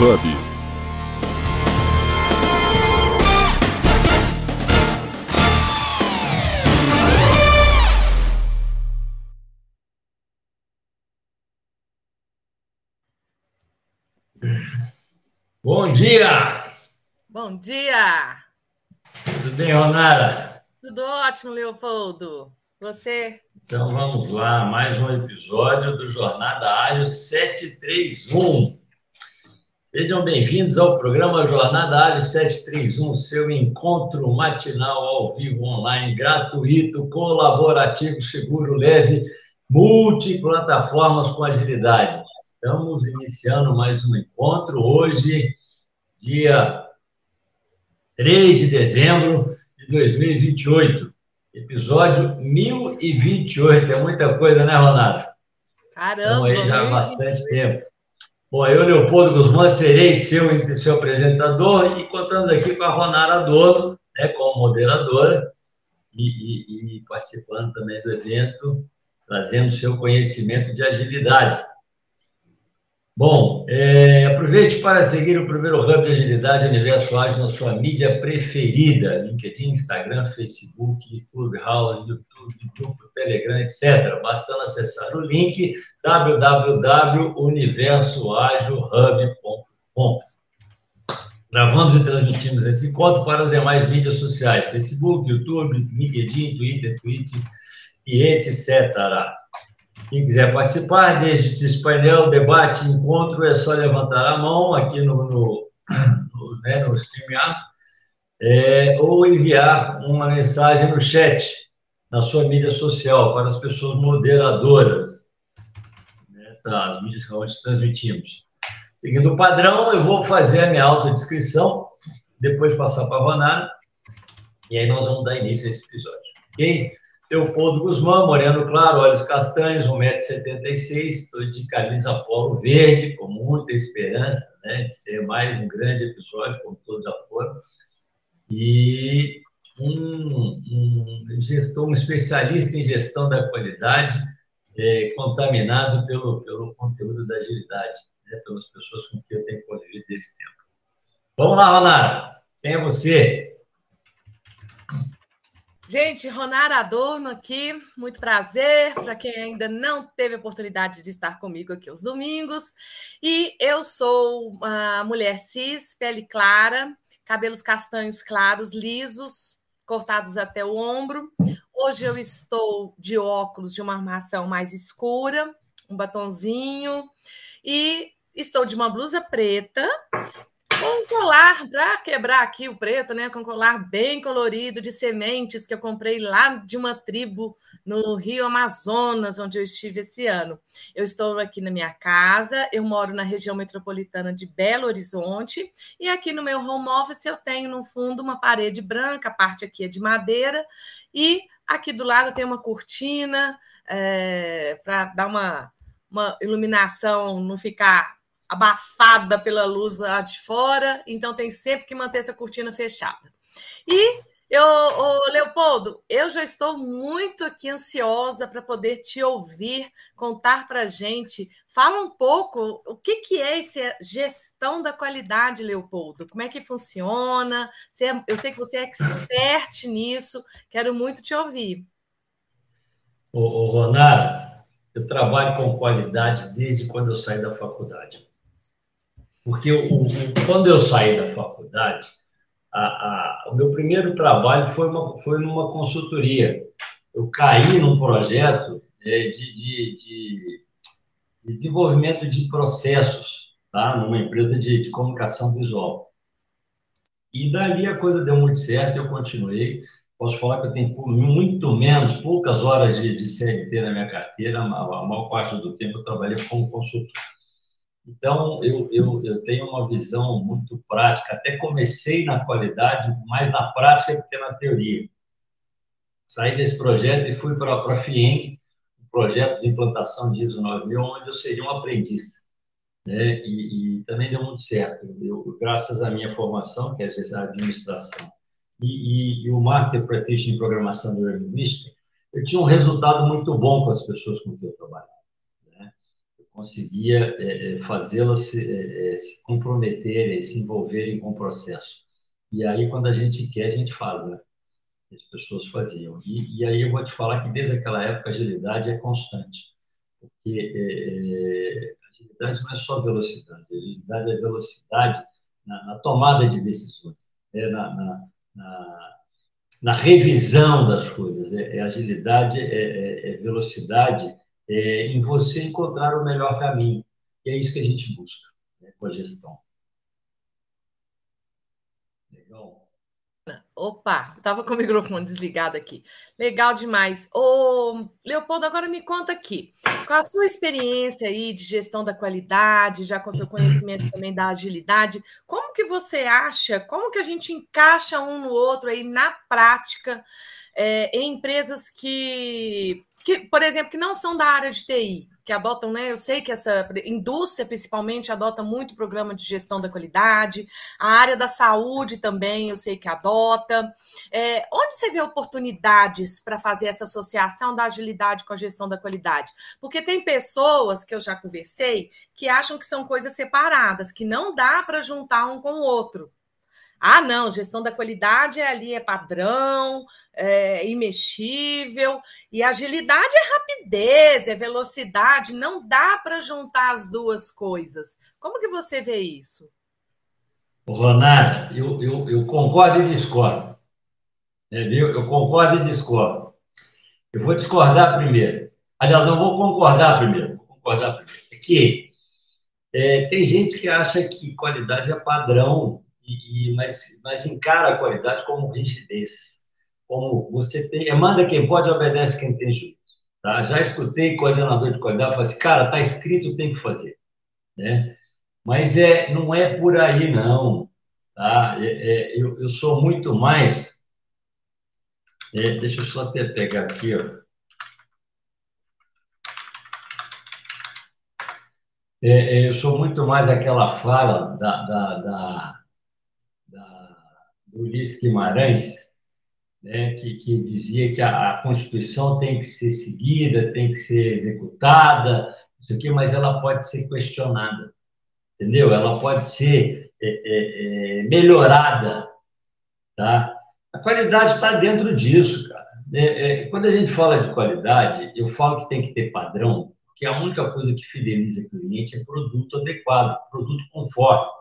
Hub. Bom dia! Bom dia! Tudo bem, Ronara? Tudo ótimo, Leopoldo. Você? Então vamos lá, mais um episódio do Jornada Ágil 731. Sejam bem-vindos ao programa Jornada Ágil 731, seu encontro matinal ao vivo online, gratuito, colaborativo, seguro, leve, multiplataformas com agilidade. Estamos iniciando mais um encontro hoje, dia 3 de dezembro de 2028. Episódio 1028. É muita coisa, né, Ronaldo? Caramba! Estamos aí já há bastante tempo. Bom, eu, Leopoldo Guzmán, serei seu, seu apresentador e contando aqui com a Ronara Dono, né, como moderadora, e, e, e participando também do evento, trazendo seu conhecimento de agilidade. Bom, é, aproveite para seguir o primeiro Hub de Agilidade Universo Ágil na sua mídia preferida, LinkedIn, Instagram, Facebook, Clubhouse, YouTube, Grupo Telegram, etc. Bastando acessar o link www.universoagilhub.com. Gravamos e transmitimos esse encontro para as demais mídias sociais, Facebook, YouTube, LinkedIn, Twitter, Twitch e etc. Quem quiser participar esse painel, debate, encontro, é só levantar a mão aqui no, no, no, né, no é, ou enviar uma mensagem no chat, na sua mídia social, para as pessoas moderadoras né, das mídias que nós transmitimos. Seguindo o padrão, eu vou fazer a minha autodescrição, depois passar para a Vanara, e aí nós vamos dar início a esse episódio. Ok? Leopoldo Guzmán, moreno claro, olhos castanhos, 1,76m, estou de camisa polo verde, com muita esperança né, de ser mais um grande episódio, como todos já foram. E um, um gestor, um especialista em gestão da qualidade, é, contaminado pelo, pelo conteúdo da agilidade, né, pelas pessoas com quem eu tenho convivido desse tempo. Vamos lá, Ronara, quem é você? Gente, Ronara Adorno aqui, muito prazer para quem ainda não teve oportunidade de estar comigo aqui aos domingos. E eu sou uma mulher cis, pele clara, cabelos castanhos claros, lisos, cortados até o ombro. Hoje eu estou de óculos de uma armação mais escura, um batonzinho, e estou de uma blusa preta com colar, para quebrar aqui o preto, né? Com colar bem colorido de sementes que eu comprei lá de uma tribo no Rio Amazonas, onde eu estive esse ano. Eu estou aqui na minha casa, eu moro na região metropolitana de Belo Horizonte, e aqui no meu home office eu tenho no fundo uma parede branca, a parte aqui é de madeira, e aqui do lado tem uma cortina é, para dar uma, uma iluminação, não ficar abafada pela luz lá de fora, então tem sempre que manter essa cortina fechada. E eu, ô, Leopoldo, eu já estou muito aqui ansiosa para poder te ouvir, contar para a gente. Fala um pouco o que, que é essa gestão da qualidade, Leopoldo. Como é que funciona? É, eu sei que você é expert nisso, quero muito te ouvir. Ô, ô eu trabalho com qualidade desde quando eu saí da faculdade. Porque quando eu saí da faculdade, a, a, o meu primeiro trabalho foi, uma, foi numa consultoria. Eu caí num projeto é, de, de, de, de, desenvolvimento de processos, tá? numa empresa de, de comunicação visual. E dali a coisa deu muito certo, eu continuei. Posso falar que eu tenho muito menos, poucas horas de, de CLT na minha carteira, a maior parte do tempo eu trabalhei como consultor. Então, eu, eu, eu tenho uma visão muito prática. Até comecei na qualidade, mais na prática do que na teoria. Saí desse projeto e fui para a FIENG, um projeto de implantação de ISO 9000, onde eu seria um aprendiz. Né? E, e também deu muito certo. Eu, graças à minha formação, que é a administração, e, e, e o Master Practitioner em Programação Neurolinguística, eu tinha um resultado muito bom com as pessoas com quem eu trabalhava conseguia é, é fazê-las se, é, é, se comprometerem, se envolverem com o processo. E aí, quando a gente quer, a gente faz, né? As pessoas faziam. E, e aí eu vou te falar que desde aquela época a agilidade é constante. Porque é, agilidade não é só velocidade, agilidade é velocidade na, na tomada de decisões, é na, na, na, na revisão das coisas, é, é agilidade, é, é, é velocidade é, em você encontrar o melhor caminho. E é isso que a gente busca né, com a gestão. Legal. Opa, estava com o microfone desligado aqui. Legal demais. Ô, Leopoldo, agora me conta aqui, com a sua experiência aí de gestão da qualidade, já com seu conhecimento também da agilidade, como que você acha, como que a gente encaixa um no outro aí na prática é, em empresas que que, por exemplo, que não são da área de TI, que adotam, né? Eu sei que essa indústria, principalmente, adota muito programa de gestão da qualidade, a área da saúde também, eu sei que adota. É, onde você vê oportunidades para fazer essa associação da agilidade com a gestão da qualidade? Porque tem pessoas que eu já conversei que acham que são coisas separadas, que não dá para juntar um com o outro. Ah, não, gestão da qualidade é ali é padrão, é imexível, e agilidade é rapidez, é velocidade, não dá para juntar as duas coisas. Como que você vê isso? Ronara, eu, eu, eu concordo e discordo. Entendeu? Eu concordo e discordo. Eu vou discordar primeiro. Aliás, não vou concordar primeiro. Vou concordar primeiro. É que é, tem gente que acha que qualidade é padrão e, mas, mas encara a qualidade como rigidez. Como você tem, é manda quem pode, obedece quem tem juízo. Tá? Já escutei coordenador de qualidade falar assim, cara, tá escrito, tem que fazer. Né? Mas é, não é por aí, não. Tá? É, é, eu, eu sou muito mais. É, deixa eu só até pegar aqui, ó. É, é, eu sou muito mais aquela fala da, da, da Ulisses Guimarães, né, que, que, dizia que a, a, Constituição tem que ser seguida, tem que ser executada, isso aqui, mas ela pode ser questionada, entendeu? Ela pode ser é, é, é melhorada, tá? A qualidade está dentro disso, cara. É, é, quando a gente fala de qualidade, eu falo que tem que ter padrão, porque a única coisa que fideliza o cliente é produto adequado, produto conforme.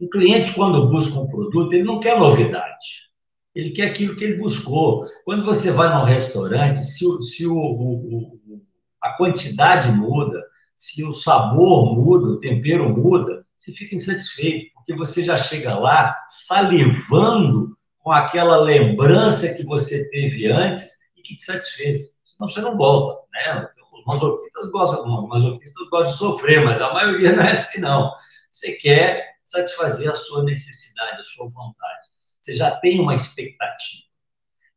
O cliente, quando busca um produto, ele não quer novidade. Ele quer aquilo que ele buscou. Quando você vai num restaurante, se, se o, o, a quantidade muda, se o sabor muda, o tempero muda, você fica insatisfeito, porque você já chega lá salivando com aquela lembrança que você teve antes e que te satisfez. Senão você não volta, né? Os masoquistas gostam, gostam de sofrer, mas a maioria não é assim, não. Você quer satisfazer a sua necessidade, a sua vontade. Você já tem uma expectativa.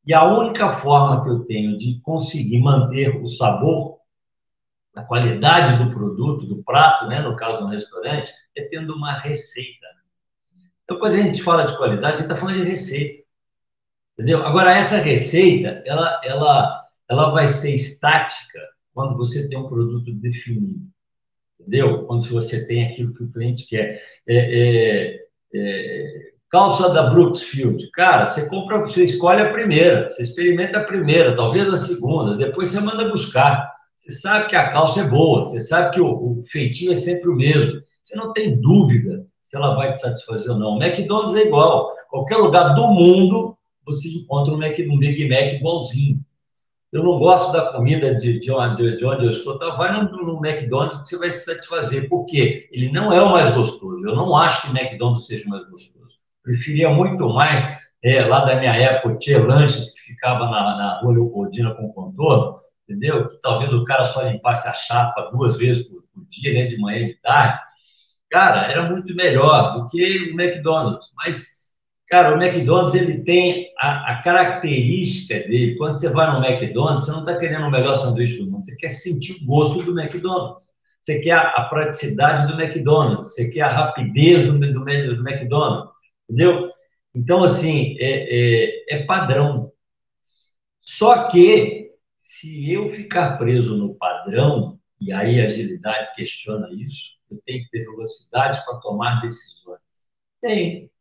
E a única forma que eu tenho de conseguir manter o sabor, a qualidade do produto, do prato, né, no caso no restaurante, é tendo uma receita. Então, quando a gente fala de qualidade, a gente está falando de receita. Entendeu? Agora, essa receita, ela, ela, ela vai ser estática quando você tem um produto definido entendeu? Quando você tem aquilo que o cliente quer. É, é, é, calça da Brooksfield, cara, você compra, você escolhe a primeira, você experimenta a primeira, talvez a segunda, depois você manda buscar. Você sabe que a calça é boa, você sabe que o, o feitio é sempre o mesmo. Você não tem dúvida se ela vai te satisfazer ou não. O McDonald's é igual. Qualquer lugar do mundo você encontra um, Mac, um Big Mac igualzinho eu não gosto da comida de, de, onde, de onde eu estou, tá, vai no, no, McDonald's que você vai se satisfazer. Por quê? Ele não é o mais gostoso. Eu não acho que McDonald's seja o mais gostoso. Preferia muito mais, é, lá da minha época, tinha lanches que ficava na, na rua Leopoldina com contorno, entendeu? Que talvez o cara só limpasse a chapa duas vezes por, por dia, né, de manhã e de tarde. Cara, era muito melhor do que o McDonald's. Mas Cara, o McDonald's ele tem a, a, característica dele. Quando você vai no McDonald's, você não está querendo o melhor sanduíche do mundo, você quer sentir o gosto do McDonald's. Você quer a, a praticidade do McDonald's, você quer a rapidez do, do, do McDonald's, entendeu? Então, assim, é, é, é padrão. Só que, se eu ficar preso no padrão, e aí a agilidade questiona isso, eu tenho que ter velocidade para tomar decisões. Tem.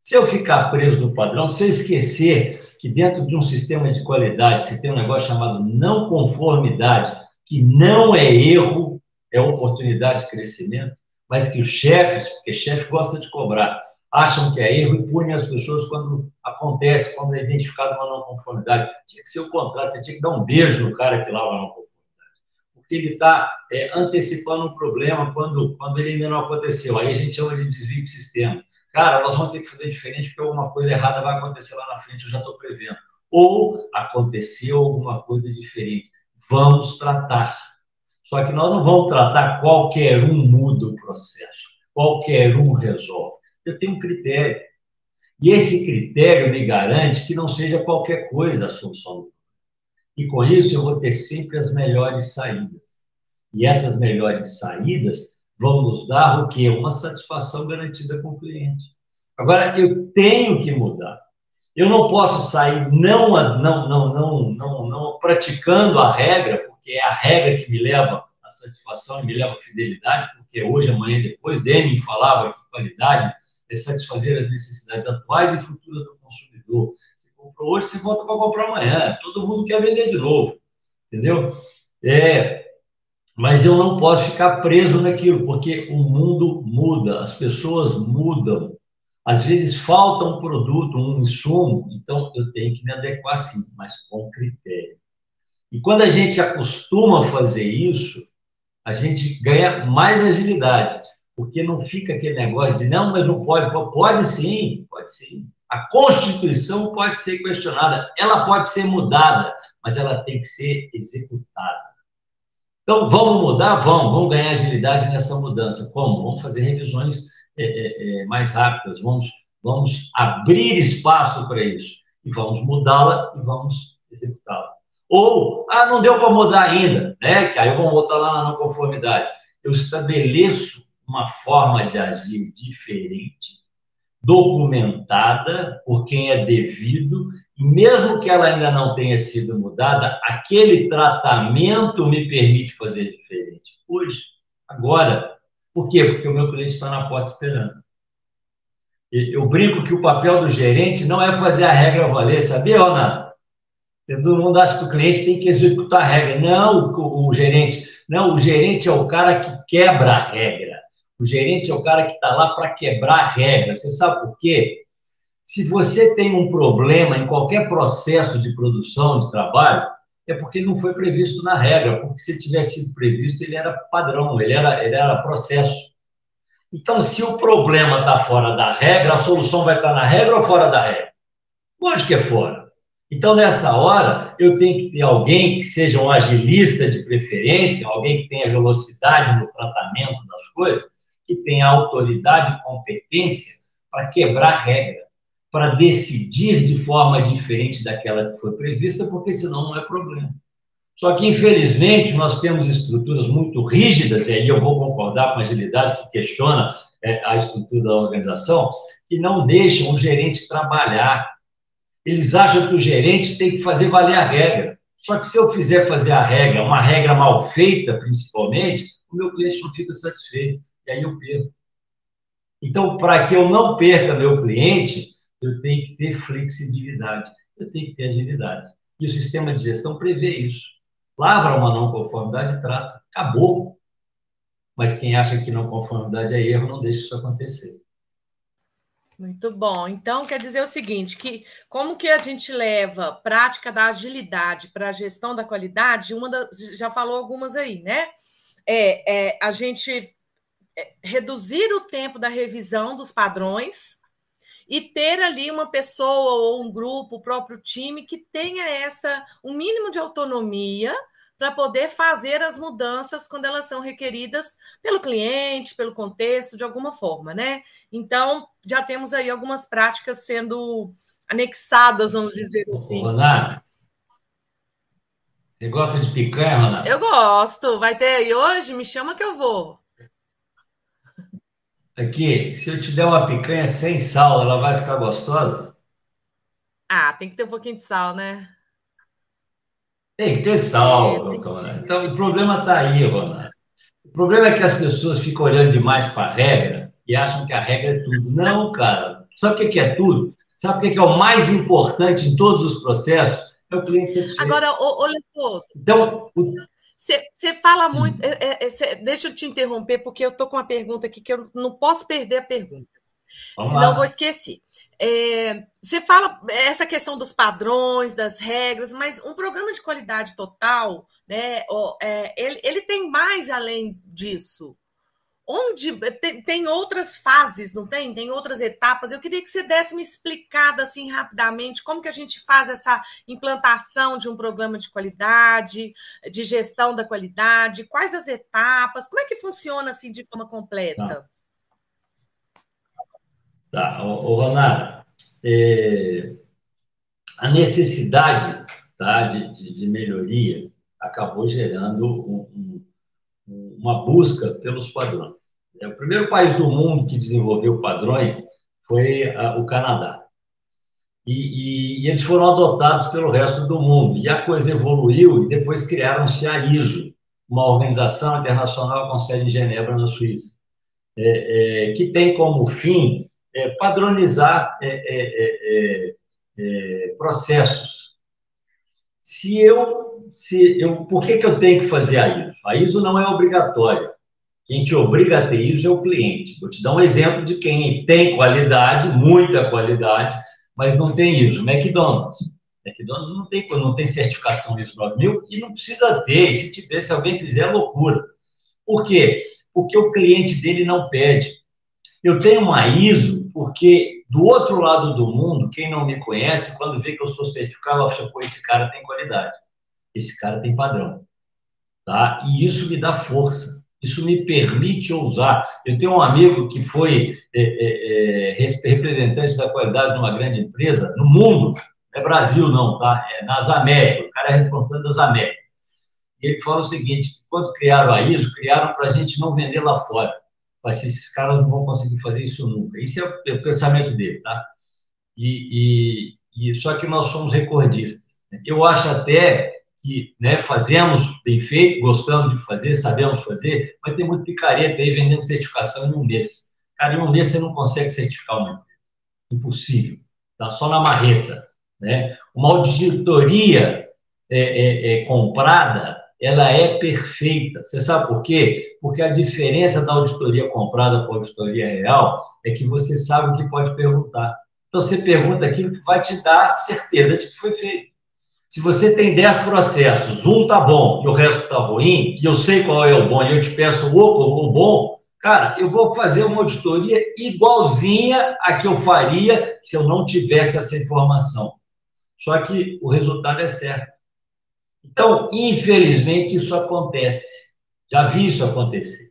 Se eu ficar preso no padrão, se eu esquecer que dentro de um sistema de qualidade você tem um negócio chamado não conformidade, que não é erro, é oportunidade de crescimento, mas que os chefes, porque chefe gosta de cobrar, acham que é erro e punem as pessoas quando acontece, quando é identificado uma não conformidade. Tinha que ser o contrário, você tinha que dar um beijo no cara que lava a não conformidade. Porque ele está é, antecipando um problema quando, quando ele ainda não aconteceu. Aí a gente chama de desvio de sistema. Cara, nós vamos ter que fazer diferente porque alguma coisa errada vai acontecer lá na frente, eu já estou prevendo. Ou aconteceu alguma coisa diferente. Vamos tratar. Só que nós não vamos tratar qualquer um muda o processo, qualquer um resolve eu tenho um critério. E esse critério me garante que não seja qualquer coisa a solução E com isso eu vou ter sempre as melhores saídas. E essas melhores saídas vão nos dar o quê? Uma satisfação garantida com o cliente. Agora, eu tenho que mudar. Eu não posso sair não, não, não, não, não, não praticando a regra, porque é a regra que me leva à satisfação e me leva à fidelidade, porque hoje, amanhã, depois, Deming falava que qualidade é satisfazer as necessidades atuais e futuras do consumidor. Você comprou hoje, você volta para comprar amanhã. Todo mundo quer vender de novo, entendeu? É, mas eu não posso ficar preso naquilo, porque o mundo muda, as pessoas mudam. Às vezes falta um produto, um insumo, então eu tenho que me adequar sim, mas com critério. E quando a gente acostuma a fazer isso, a gente ganha mais agilidade porque não fica aquele negócio de não, mas não pode. Pode sim, pode sim. A Constituição pode ser questionada, ela pode ser mudada, mas ela tem que ser executada. Então, vamos mudar? Vamos, vamos ganhar agilidade nessa mudança. Como? Vamos fazer revisões é, é, é mais rápidas, vamos, vamos abrir espaço para isso, e vamos mudá-la e vamos executá-la. Ou, ah, não deu para mudar ainda, né? Que aí vamos voltar lá na não conformidade. Eu estabeleço uma forma de agir diferente, documentada por quem é devido, mesmo que ela ainda não tenha sido mudada, aquele tratamento me permite fazer diferente. Hoje, agora. Por quê? Porque o meu cliente está na porta esperando. Eu brinco que o papel do gerente não é fazer a regra valer, sabia, Ronaldo? Todo mundo acha que o cliente tem que executar a regra. Não, o, o gerente. Não, o gerente é o cara que quebra a regra. O gerente é o cara que está lá para quebrar regras. Você sabe por quê? Se você tem um problema em qualquer processo de produção, de trabalho, é porque não foi previsto na regra, porque se tivesse sido previsto, ele era padrão, ele era, ele era processo. Então, se o problema está fora da regra, a solução vai estar tá na regra ou fora da regra? Lógico que é fora. Então, nessa hora, eu tenho que ter alguém que seja um agilista de preferência, alguém que tenha velocidade no tratamento das coisas, que tem autoridade e competência para quebrar regra, para decidir de forma diferente daquela que foi prevista, porque senão não é problema. Só que, infelizmente, nós temos estruturas muito rígidas, e aí eu vou concordar com a agilidade que questiona é, a estrutura da organização, que não deixam o gerente trabalhar. Eles acham que o gerente tem que fazer valer a regra. Só que se eu fizer fazer a regra, uma regra mal feita, principalmente, o meu cliente não fica satisfeito e aí eu perco. Então, para que eu não perca meu cliente, eu tenho que ter flexibilidade, eu tenho que ter agilidade. E o sistema de gestão prevê isso. Lavra uma não conformidade trata. Acabou. Mas quem acha que não conformidade é erro, não deixa isso acontecer. Muito bom. Então, quer dizer o seguinte, que como que a gente leva prática da agilidade para a gestão da qualidade? Uma já falou algumas aí, né? É, é, a gente é, reduzir o tempo da revisão dos padrões e ter ali uma pessoa ou um grupo, o próprio time que tenha essa um mínimo de autonomia para poder fazer as mudanças quando elas são requeridas pelo cliente, pelo contexto, de alguma forma, né? Então, já temos aí algumas práticas sendo anexadas, vamos dizer assim. Ronaldo, você gosta de picanha, Ronaldo? Eu gosto. Vai ter aí hoje? Me chama que eu vou. Aqui, se eu te der uma picanha sem sal, ela vai ficar gostosa? Ah, tem que ter um pouquinho de sal, né? Tem que ter sal, doutor. Né? Então, o problema está aí, Ronaldo. O problema é que as pessoas ficam olhando demais para a regra e acham que a regra é tudo. Não, cara. Sabe o que é tudo? Sabe o que é o mais importante em todos os processos? É o cliente satisfeito. Agora, ô, ô Leopoldo. Então, você fala muito. É, é, cê, deixa eu te interromper, porque eu estou com uma pergunta aqui que eu não posso perder a pergunta. Vamos senão lá. vou esquecer. É, você fala essa questão dos padrões, das regras, mas um programa de qualidade total, né? É, ele, ele tem mais além disso onde tem, tem, outras fases, não tem? Tem outras etapas. Eu queria que você desse uma explicada assim rapidamente como que a gente faz essa implantação de um programa de qualidade, de gestão da qualidade, quais as etapas, como é que funciona assim de forma completa? Tá, tá. O, Ronaldo, é, a necessidade tá, de, de, de, melhoria acabou gerando um, um, uma busca pelos padrões. É, o primeiro país do mundo que desenvolveu padrões foi a, o Canadá. E, e, e, eles foram adotados pelo resto do mundo. E a coisa evoluiu e depois criaram-se a ISO, uma organização internacional com sede em Genebra, na Suíça, é, é, que tem como fim é, padronizar é, é, processos. Se eu, se eu, por que, que eu tenho que fazer a ISO? A ISO não é obrigatória. Quem te obriga a ter isso é o cliente. Vou te dar um exemplo de quem tem qualidade, muita qualidade, mas não tem isso. McDonald's. McDonald's não tem, não tem certificação ISO 9000 e não precisa ter. Se tiver, se alguém fizer, é loucura. Por quê? Porque o cliente dele não pede. Eu tenho uma ISO porque do outro lado do mundo, quem não me conhece, quando vê que eu sou certificado, acha, pô, esse cara tem qualidade. Esse cara tem padrão. Tá? E isso me dá força. Isso me permite ousar. Eu tenho um amigo que foi é, é, é representante da qualidade de uma grande empresa no mundo, é Brasil não, tá? É nas Américas, o cara é responsável das Américas. E ele fala o seguinte, quando criaram a ISO, criaram para a gente não vender lá fora. Mas esses caras não vão conseguir fazer isso nunca. Isso é é o pensamento dele, tá? E, e, e, só que nós somos recordistas. Eu acho até que né, fazemos bem feito, gostamos de fazer, sabemos fazer, mas tem muito picareta aí vendendo certificação em um mês. Cara, em um mês você não consegue certificar uma empresa. Impossível. Tá só na marreta. Né? Uma auditoria é, é, é, comprada, ela é perfeita. Você sabe por quê? Porque a diferença da auditoria comprada com a auditoria real é que você sabe o que pode perguntar. Então, você pergunta aquilo que vai te dar certeza de que foi feito. Se você tem 10 processos, um tá bom e o resto tá ruim, e eu sei qual é o bom, e eu te peço o o bom, cara, eu vou fazer uma auditoria igualzinha a que eu faria se eu não tivesse essa informação. Só que o resultado é certo. Então, infelizmente, isso acontece. Já vi isso acontecer.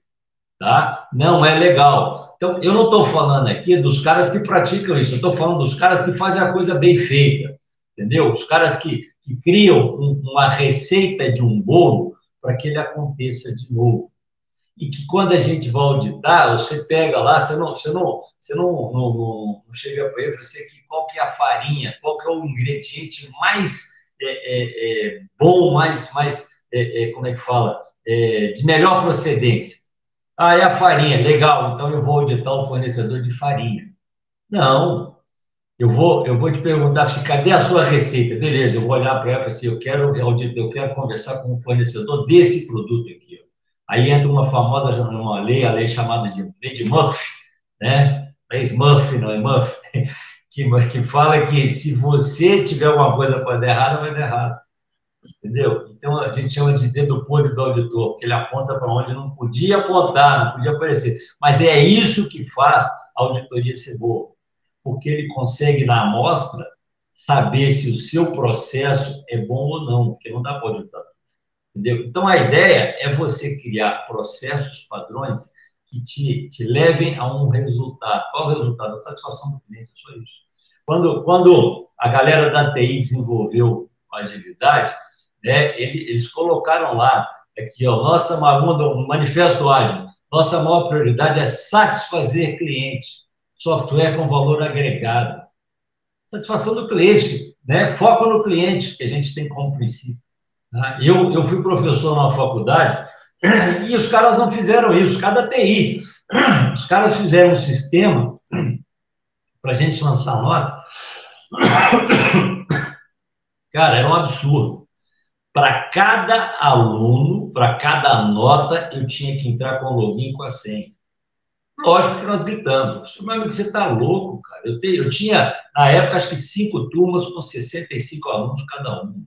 Tá? Não é legal. Então, eu não estou falando aqui dos caras que praticam isso, eu estou falando dos caras que fazem a coisa bem feita. Entendeu? Os caras que que criam uma receita de um bolo para que ele aconteça de novo. E que quando a gente vai auditar, você pega lá, você não, você não, você não, não, não, não chega para ele fala assim, qual que é a farinha, qual que é o ingrediente mais é, é, é, bom, mais, mais é, é, como é que fala, é, de melhor procedência. Ah, é a farinha, legal, então eu vou auditar o fornecedor de farinha. Não, eu vou, eu vou te perguntar se cadê a sua receita? Beleza, eu vou olhar para ela e assim, eu quero, eu quero conversar com o fornecedor desse produto aqui. Aí entra uma famosa uma lei, a lei chamada de lei de Murphy, né? Lei Murphy, não é Murphy, que, que fala que se você tiver alguma coisa para dar errado, vai dar errado. Entendeu? Então a gente chama de dedo podre do auditor, porque ele aponta para onde não podia apontar, não podia aparecer. Mas é isso que faz a auditoria ser boa porque ele consegue, na amostra, saber se o seu processo é bom ou não, porque não dá para auditar. Entendeu? Então, a ideia é você criar processos, padrões, que te, te levem a um resultado. Qual o resultado? A satisfação do cliente, é só isso. Quando, quando a galera da TI desenvolveu a agilidade, né, eles colocaram lá, aqui, ó, nossa, no manifesto ágil, nossa maior prioridade é satisfazer clientes software com valor agregado. Satisfação do cliente, né? Foco no cliente, que a gente tem como princípio. Né? Eu, eu fui professor numa faculdade e os caras não fizeram isso, cada TI. Os caras fizeram um sistema para a gente lançar nota. Cara, era um absurdo. Para cada aluno, para cada nota, eu tinha que entrar com o login com a senha. Lógico que nós gritamos. Meu amigo, você está louco, cara. Eu, te, eu tinha, na época, acho que cinco turmas com 65 alunos cada um.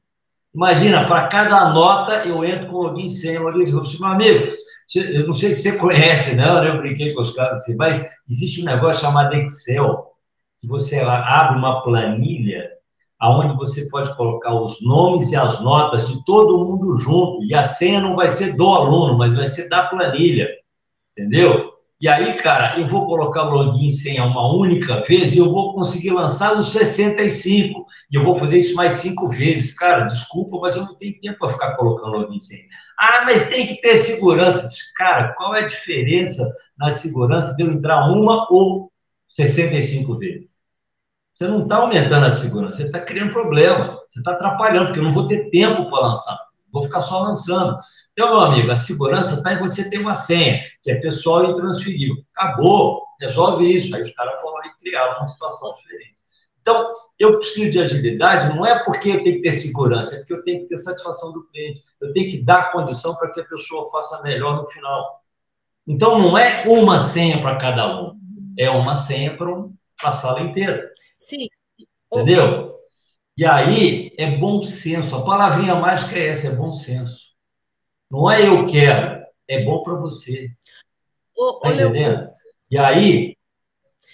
Imagina, para cada nota eu entro com login e senha. Eu disse, meu amigo, eu não sei se você conhece, né? eu brinquei com os caras assim, mas existe um negócio chamado Excel, que você abre uma planilha aonde você pode colocar os nomes e as notas de todo mundo junto, e a senha não vai ser do aluno, mas vai ser da planilha, entendeu? E aí, cara, eu vou colocar o login senha uma única vez e eu vou conseguir lançar os 65. E eu vou fazer isso mais cinco vezes. Cara, desculpa, mas eu não tenho tempo para ficar colocando login senha. Ah, mas tem que ter segurança. Cara, qual é a diferença na segurança de eu entrar uma ou 65 vezes? Você não está aumentando a segurança, você está criando problema, você está atrapalhando, porque eu não vou ter tempo para lançar, vou ficar só lançando. Então, meu amigo, a segurança está em você ter uma senha, que é pessoal e intransferível. Acabou, resolve isso. Aí os caras foram e criaram uma situação diferente. Então, eu preciso de agilidade, não é porque eu tenho que ter segurança, é porque eu tenho que ter satisfação do cliente. Eu tenho que dar condição para que a pessoa faça melhor no final. Então, não é uma senha para cada um, é uma senha para a sala inteira. Sim. Entendeu? E aí é bom senso. A palavrinha mágica é essa, é bom senso. Não é eu quero, é bom para você. Ô, tá entendendo? E aí.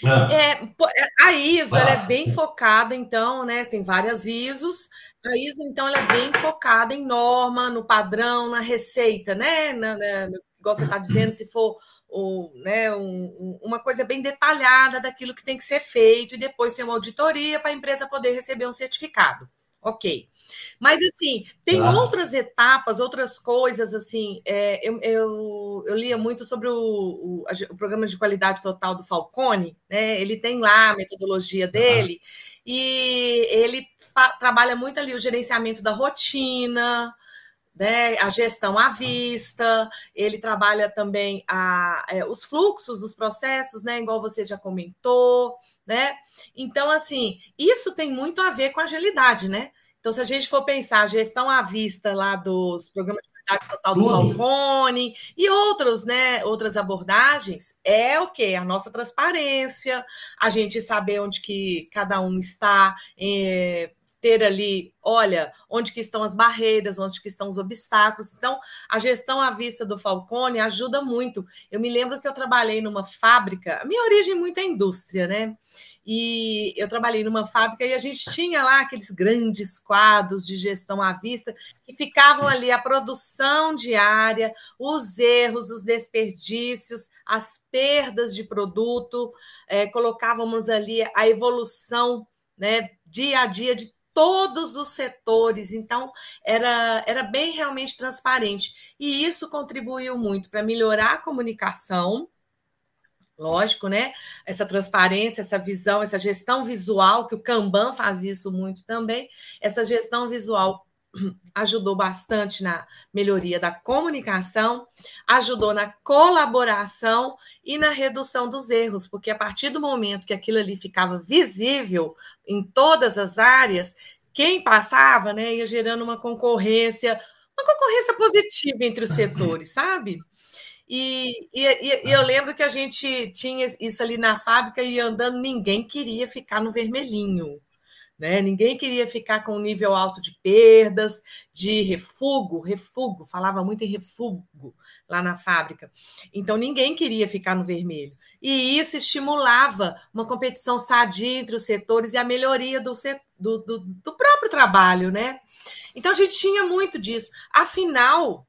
Ah. É, é a ISO ela é bem focada, então, né? Tem várias ISOs. A ISO, então, ela é bem focada em norma, no padrão, na receita, né? Na, na, igual você está dizendo, se for ou, né, um, uma coisa bem detalhada daquilo que tem que ser feito, e depois tem uma auditoria para a empresa poder receber um certificado. Ok. Mas, assim, tem claro. outras etapas, outras coisas, assim, é, eu, eu, eu, lia muito sobre o, o, o, programa de qualidade total do Falcone, né? Ele tem lá a metodologia dele, e ele trabalha muito ali o gerenciamento da rotina, né, a gestão à vista, ele trabalha também a, é, os fluxos, os processos, né, igual você já comentou, né? Então, assim, isso tem muito a ver com agilidade, né? Então, se a gente for pensar a gestão à vista lá dos programas de qualidade total do Falcone e outros, né, outras abordagens, é o que? A nossa transparência, a gente saber onde que cada um está, é, ter ali, olha, onde que estão as barreiras, onde que estão os obstáculos. Então, a gestão à vista do Falcone ajuda muito. Eu me lembro que eu trabalhei numa fábrica, minha origem é muito é indústria, né? E eu trabalhei numa fábrica e a gente tinha lá aqueles grandes quadros de gestão à vista que ficavam ali a produção diária, os erros, os desperdícios, as perdas de produto, é, colocávamos ali a evolução né, dia a dia de todos os setores, então era, era bem realmente transparente. E isso contribuiu muito para melhorar a comunicação, lógico, né? Essa transparência, essa visão, essa gestão visual, que o Kanban faz isso muito também, essa gestão visual ajudou bastante na melhoria da comunicação, ajudou na colaboração e na redução dos erros, porque a partir do momento que aquilo ali ficava visível em todas as áreas, quem passava, né, ia gerando uma concorrência, uma concorrência positiva entre os setores, sabe? E, e, e, eu lembro que a gente tinha isso ali na fábrica e andando, ninguém queria ficar no vermelhinho. Né? Ninguém queria ficar com um nível alto de perdas, de refugo, refugo, falava muito em refugo lá na fábrica. Então ninguém queria ficar no vermelho. E isso estimulava uma competição sadia entre os setores e a melhoria do, do, do, do próprio trabalho, né? Então a gente tinha muito disso. Afinal,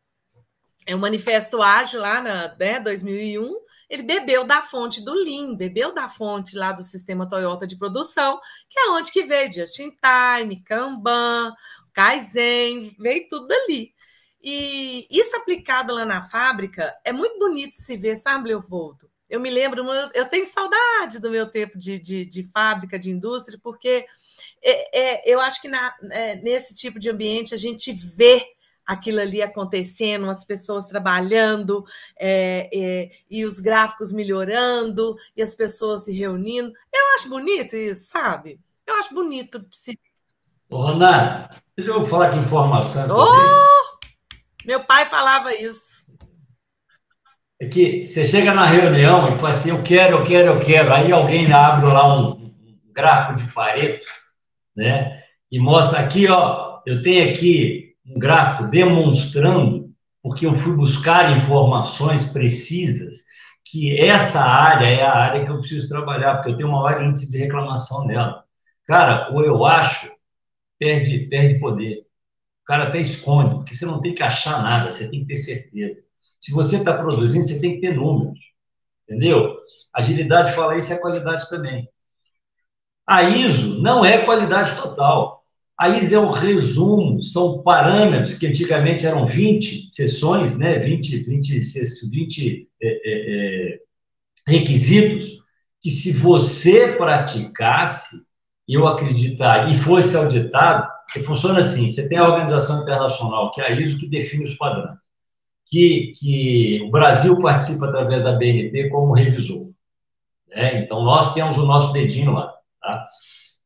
é um manifesto ágil lá na né, 2001 ele bebeu da fonte do Lean, bebeu da fonte lá do sistema Toyota de produção, que é onde que veio Just in Time, Kanban, Kaizen, veio tudo dali. E isso aplicado lá na fábrica é muito bonito se ver, sabe, Leopoldo? Eu me lembro, eu tenho saudade do meu tempo de, de, de fábrica, de indústria, porque é, é, eu acho que na, é, nesse tipo de ambiente a gente vê aquilo ali acontecendo, as pessoas trabalhando é, é, e os gráficos melhorando e as pessoas se reunindo. Eu acho bonito isso, sabe? Eu acho bonito de se. Ô, Roná, deixa eu falar que informação. Oh! Meu pai falava isso. É que você chega na reunião e fala assim: eu quero, eu quero, eu quero. Aí alguém abre lá um gráfico de Pareto, né? E mostra aqui, ó, eu tenho aqui um gráfico demonstrando, porque eu fui buscar informações precisas, que essa área é a área que eu preciso trabalhar, porque eu tenho uma maior índice de reclamação nela. Cara, ou eu acho, perde, perde poder. O cara até esconde, porque você não tem que achar nada, você tem que ter certeza. Se você está produzindo, você tem que ter números. Entendeu? Agilidade fala isso a qualidade também. A ISO não é qualidade total. A ISO é um resumo, são parâmetros que antigamente eram 20 sessões, né? 20, 20, 20 é, é, é, requisitos, que se você praticasse, eu acreditar, e fosse auditado, que funciona assim: você tem a Organização Internacional, que é a ISO, que define os padrões que, que o Brasil participa através da BNT como revisor. Né? Então, nós temos o nosso dedinho lá. Tá?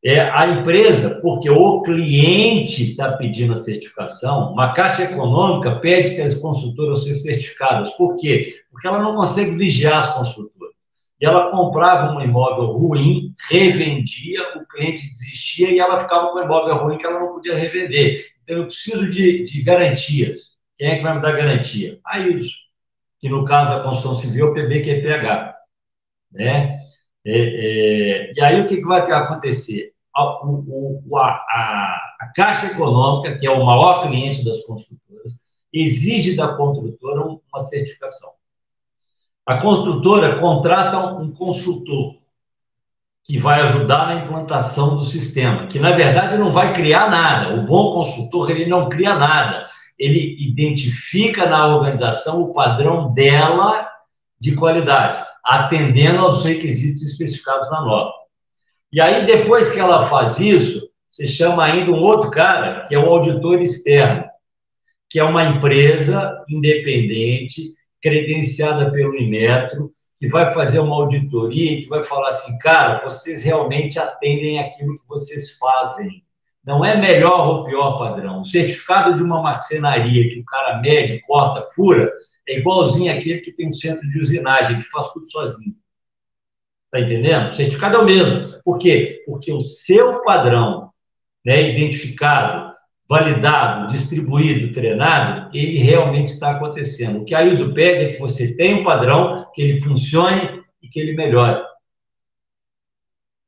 É a empresa, porque o cliente está pedindo a certificação, uma Caixa Econômica pede que as consultoras sejam certificadas. Por quê? Porque ela não consegue vigiar as consultoras. E ela comprava um imóvel ruim, revendia, o cliente desistia e ela ficava com um imóvel ruim que ela não podia revender. Então, eu preciso de, de garantias. Quem é que vai me dar garantia? A ISO, que no caso da construção civil é o PBQPH. Né? É, é, e aí o que, que vai acontecer? A, o, o, a, a, Caixa Econômica, que é o maior cliente das construtoras, exige da construtora uma certificação. A construtora contrata um consultor que vai ajudar na implantação do sistema, que na verdade não vai criar nada. O bom consultor ele não cria nada ele identifica na organização o padrão dela de qualidade, atendendo aos requisitos especificados na nota. E aí, depois que ela faz isso, você chama ainda um outro cara, que é o auditor externo, que é uma empresa independente, credenciada pelo Inmetro, que vai fazer uma auditoria e que vai falar assim, cara, vocês realmente atendem aquilo que vocês fazem. Não é melhor ou pior padrão. O certificado de uma marcenaria que o cara mede, corta, fura, é igualzinho àquele que tem um centro de usinagem, que faz tudo sozinho. Está entendendo? O certificado é o mesmo. Por quê? Porque o seu padrão, né, identificado, validado, distribuído, treinado, ele realmente está acontecendo. O que a ISO pede é que você tenha um padrão, que ele funcione e que ele melhore.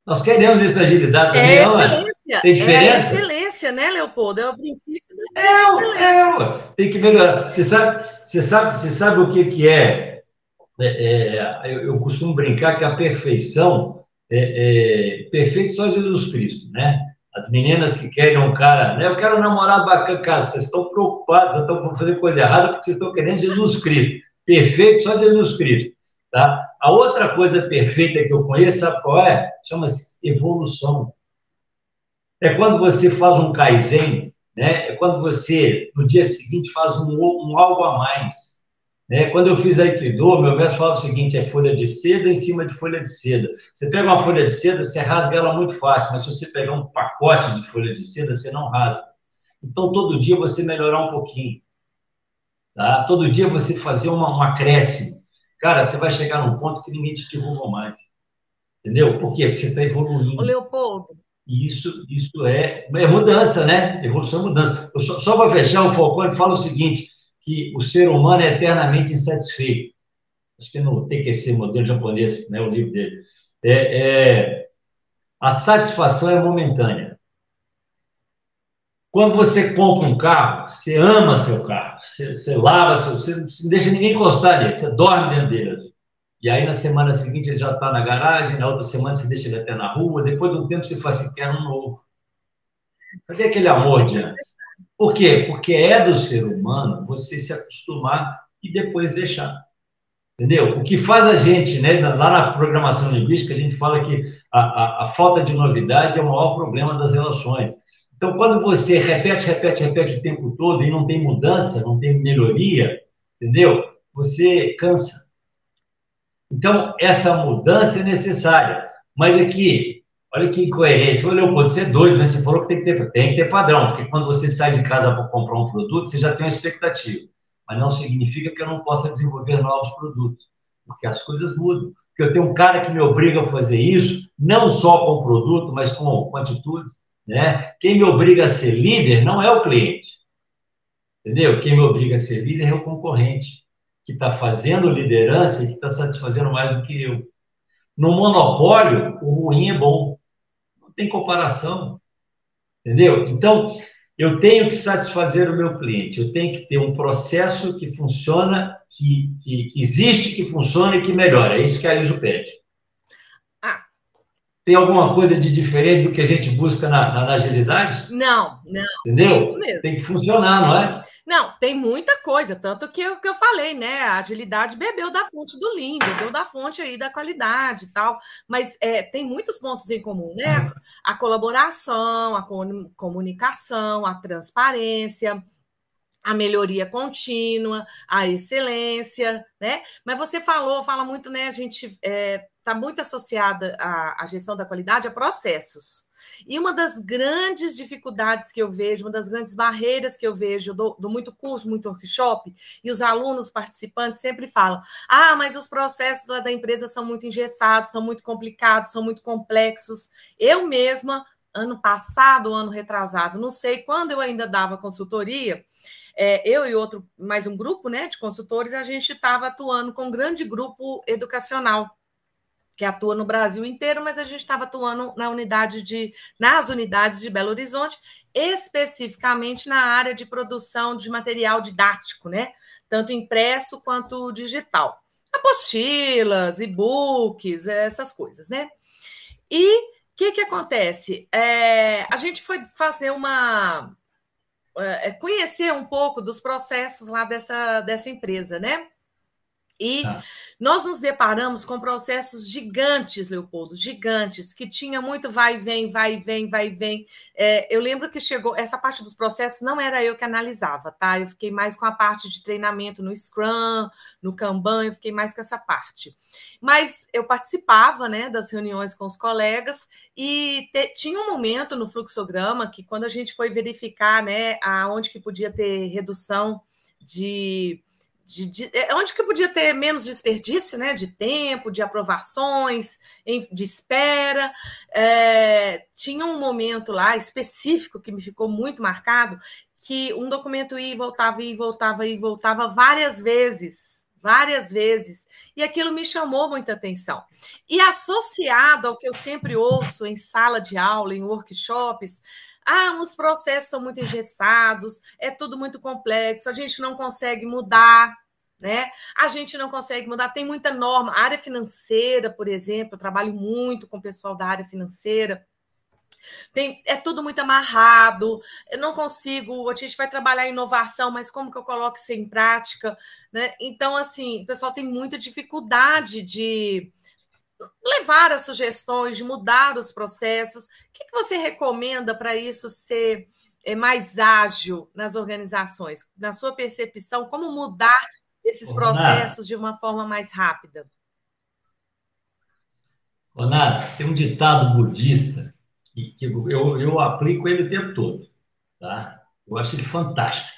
Nós queremos essa agilidade também, é excelência. Tem diferença? É a excelência, né, Leopoldo? É o princípio da é, é, tem que melhorar. Você sabe, você sabe, você sabe o que, que é? É, é eu, eu, costumo brincar que a perfeição é, é, perfeito só Jesus Cristo, né? As meninas que querem um cara, né? Eu quero um namorado bacana, cara, vocês estão preocupados, estão fazendo coisa errada porque vocês estão querendo Jesus Cristo. Perfeito só Jesus Cristo. Tá? A outra coisa perfeita que eu conheço, sabe qual é? Chama-se evolução. É quando você faz um Kaizen, né? é quando você, no dia seguinte, faz um, um algo a mais. Né? Quando eu fiz a Aikido, meu mestre falava o seguinte, é folha de seda em cima de folha de seda. Você pega uma folha de seda, você rasga ela muito fácil, mas se você pegar um pacote de folha de seda, você não rasga. Então, todo dia você melhorar um pouquinho. Tá? Todo dia você fazer uma, um acréscimo. Cara, você vai chegar num ponto que ninguém te derruba mais. Entendeu? Por quê? Porque você está evoluindo. Ô, Leopoldo. E isso, isso é, é mudança, né? Evolução é mudança. só, só para fechar, o Falcone fala o seguinte, que o ser humano é eternamente insatisfeito. Acho que no TQC, modelo japonês, né, o livro dele. É, é, a satisfação é momentânea. Quando você compra um carro, você ama seu carro, você, você lava, você não deixa ninguém encostar nele, você dorme dentro dele. E aí, na semana seguinte, ele já está na garagem, na outra semana você deixa ele até na rua, depois de um tempo você fala assim, quer um novo. Cadê aquele amor de antes? Por quê? Porque é do ser humano você se acostumar e depois deixar. Entendeu? O que faz a gente, né, lá na programação linguística, a gente fala que a, a, a falta de novidade é o maior problema das relações. Então, quando você repete, repete, repete o tempo todo e não tem mudança, não tem melhoria, entendeu? Você cansa. Então, essa mudança é necessária. Mas aqui, olha que incoerência. Ô, Leopoldo, você é doido, né? Você falou que tem que ter, tem que ter padrão, porque quando você sai de casa para comprar um produto, você já tem uma expectativa. Mas não significa que eu não possa desenvolver novos produtos, porque as coisas mudam. Porque eu tenho um cara que me obriga a fazer isso, não só com o produto, mas com, com atitudes. Né? Quem me obriga a ser líder não é o cliente. Entendeu? Quem me obriga a ser líder é o concorrente, que está fazendo liderança e que está satisfazendo mais do que eu. No monopólio, o ruim é bom. Tem comparação. Entendeu? Então, eu tenho que satisfazer o meu cliente, eu tenho que ter um processo que funciona, que, que, que existe, que funciona e que melhora. É isso que a ISO pede. Tem alguma coisa de diferente do que a gente busca na, na, na agilidade? Não, não. Entendeu? É isso mesmo. Tem que funcionar, não é? Não, tem muita coisa, tanto que eu, que eu falei, né? A agilidade bebeu da fonte do Lean, bebeu da fonte aí da qualidade e tal, mas é, tem muitos pontos em comum, né? A colaboração, a comunicação, a transparência, a melhoria contínua, a excelência, né? Mas você falou, fala muito, né? A gente é, está muito associada à, à gestão da qualidade a processos. E uma das grandes dificuldades que eu vejo, uma das grandes barreiras que eu vejo, dou, muito curso, muito workshop, e os alunos participantes sempre falam: ah, mas os processos lá da empresa são muito engessados, são muito complicados, são muito complexos. Eu mesma, ano passado, ano retrasado, não sei quando eu ainda dava consultoria, é, eu e outro, mais um grupo né, de consultores, a gente estava atuando com um grande grupo educacional que atua no Brasil inteiro, mas a gente estava atuando na unidade de, nas unidades de Belo Horizonte, especificamente na área de produção de material didático, né? Tanto impresso quanto digital. Apostilas, e-books, essas coisas, né? E o que, que acontece? É, a gente foi fazer uma. É, conhecer um pouco dos processos lá dessa, dessa empresa, né? E tá. Nós nos deparamos com processos gigantes, Leopoldo, gigantes, que tinha muito vai e vem, vai e vem, vai e vem. É, eu lembro que chegou, essa parte dos processos não era eu que analisava, tá? Eu fiquei mais com a parte de treinamento no Scrum, no Kanban, eu fiquei mais com essa parte. Mas eu participava, né, das reuniões com os colegas e te, tinha um momento no fluxograma que quando a gente foi verificar, né, aonde que podia ter redução de de, de, é, onde que podia ter menos desperdício né, de tempo, de aprovações, de espera. É, tinha um momento lá específico que me ficou muito marcado, que um documento ia e voltava, ia e voltava, e voltava várias vezes, várias vezes, e aquilo me chamou muita atenção. E associado ao que eu sempre ouço em sala de aula, em workshops, ah, os processos são muito engessados, é tudo muito complexo, a gente não consegue mudar, né? A gente não consegue mudar, tem muita norma. A área financeira, por exemplo, eu trabalho muito com o pessoal da área financeira. Tem, é tudo muito amarrado, eu não consigo, a gente vai trabalhar inovação, mas como que eu coloco isso em prática? Né? Então, assim, o pessoal tem muita dificuldade de, levar as sugestões, de mudar os processos. O que, que você recomenda para isso ser é, mais ágil nas organizações? Na sua percepção, como mudar esses processos de uma forma mais rápida? Renato, tem um ditado budista que, que eu, eu aplico ele o tempo todo. Tá? Eu acho ele fantástico.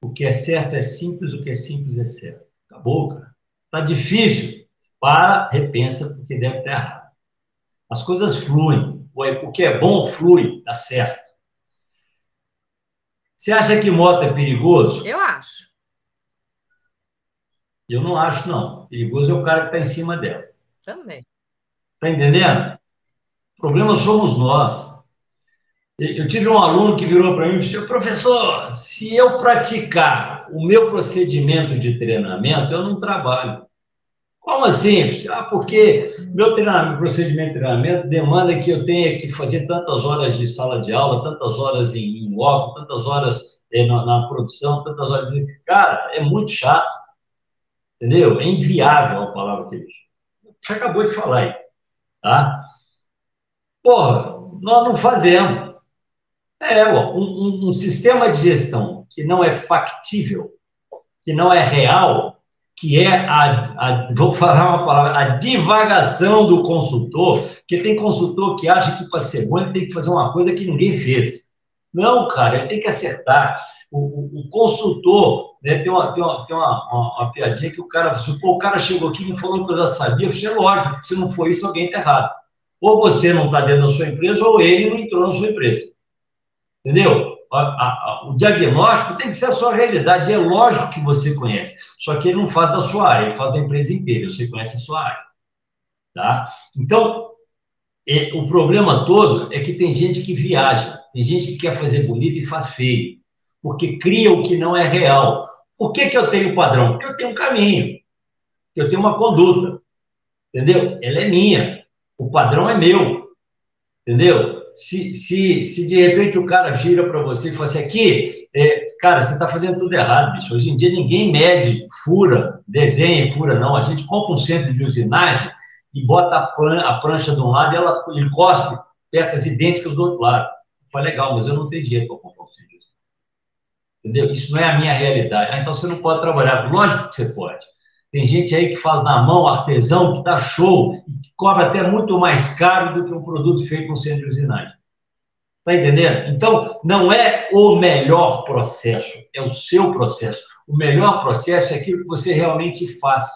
O que é certo é simples, o que é simples é certo. Acabou, cara. Tá difícil para, repensa, porque deve estar errado. As coisas fluem. O que é bom flui, dá certo. Você acha que moto é perigoso? Eu acho. Eu não acho, não. Perigoso é o cara que está em cima dela. Também. Está entendendo? O problema somos nós. Eu tive um aluno que virou para mim e disse: professor, se eu praticar o meu procedimento de treinamento, eu não trabalho. Como assim? Ah, porque meu treinamento, procedimento de treinamento demanda que eu tenha que fazer tantas horas de sala de aula, tantas horas em, em tantas horas eh, na, na, produção, tantas horas. De... Cara, é muito chato. Entendeu? É inviável a palavra que ele Você acabou de falar aí. Tá? Porra, nós não fazemos. É, um, um, um sistema de gestão que não é factível, que não é real, que é a, a, vou falar uma palavra, a divagação do consultor, que tem consultor que acha que para bom ele tem que fazer uma coisa que ninguém fez. Não, cara, ele tem que acertar. O, o, o consultor, né, tem, uma, tem, uma, tem uma, uma, uma, piadinha que o cara, pô, o cara chegou aqui e me falou que eu já sabia, eu falei, é lógico, se não for isso, alguém está errado. Ou você não está dentro da sua empresa, ou ele não entrou na sua empresa. Entendeu? A, a, o diagnóstico tem que ser a sua realidade. É lógico que você conhece. Só que ele não faz da sua área, ele faz da empresa inteira. Você conhece a sua área. Tá? Então, é, o problema todo é que tem gente que viaja, tem gente que quer fazer bonito e faz feio, porque cria o que não é real. Por que, que eu tenho padrão? Porque eu tenho um caminho, eu tenho uma conduta, entendeu? Ela é minha, o padrão é meu, entendeu? Se, se, se de repente o cara gira para você e fala assim, aqui, é, cara, você está fazendo tudo errado, bicho. Hoje em dia ninguém mede, fura, desenha e fura, não. A gente compra um centro de usinagem e bota a, a prancha de um lado e ela, ele cospe peças idênticas do outro lado. Foi legal, mas eu não tenho dinheiro para comprar um centro de usinagem. Entendeu? Isso não é a minha realidade. Ah, então você não pode trabalhar. Lógico que você pode. Tem gente aí que faz na mão, artesão, que dá show, e que cobra até muito mais caro do que um produto feito no centro de usinagem. Está entendendo? Então, não é o melhor processo, é o seu processo. O melhor processo é aquilo que você realmente faz.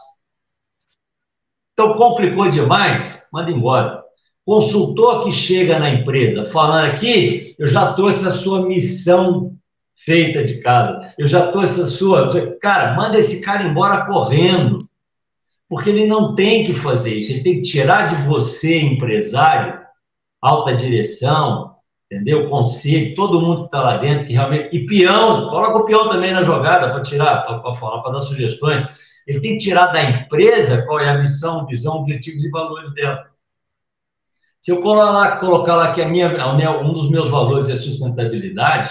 Então, complicou demais? Manda embora. Consultor que chega na empresa falando aqui, eu já trouxe a sua missão feita de casa. Eu já estou essa sua. Cara, manda esse cara embora correndo. Porque ele não tem que fazer isso. Ele tem que tirar de você, empresário, alta direção, entendeu? Conselho, todo mundo que está lá dentro, que realmente. E peão, coloca o peão também na jogada para tirar, para falar, para dar sugestões. Ele tem que tirar da empresa qual é a missão, visão, objetivos e valores dela. Se eu colocar lá, colocar lá que a minha, um dos meus valores é sustentabilidade,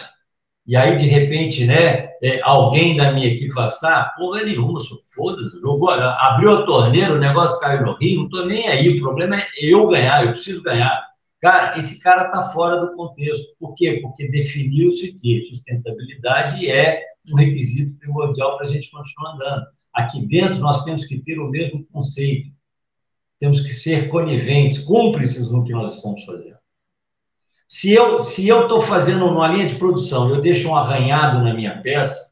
e aí, de repente, né, é, alguém da minha equipe passar, ah, porra nenhuma, sou foda-se, jogou, abriu a torneira, o negócio caiu no rio, não tô nem aí, o problema é eu ganhar, eu preciso ganhar. Cara, esse cara está fora do contexto. Por quê? Porque definiu-se que sustentabilidade é um requisito primordial para a gente continuar andando. Aqui dentro nós temos que ter o mesmo conceito. Temos que ser coniventes, cúmplices no que nós estamos fazendo. Se eu se eu estou fazendo uma linha de produção, eu deixo um arranhado na minha peça,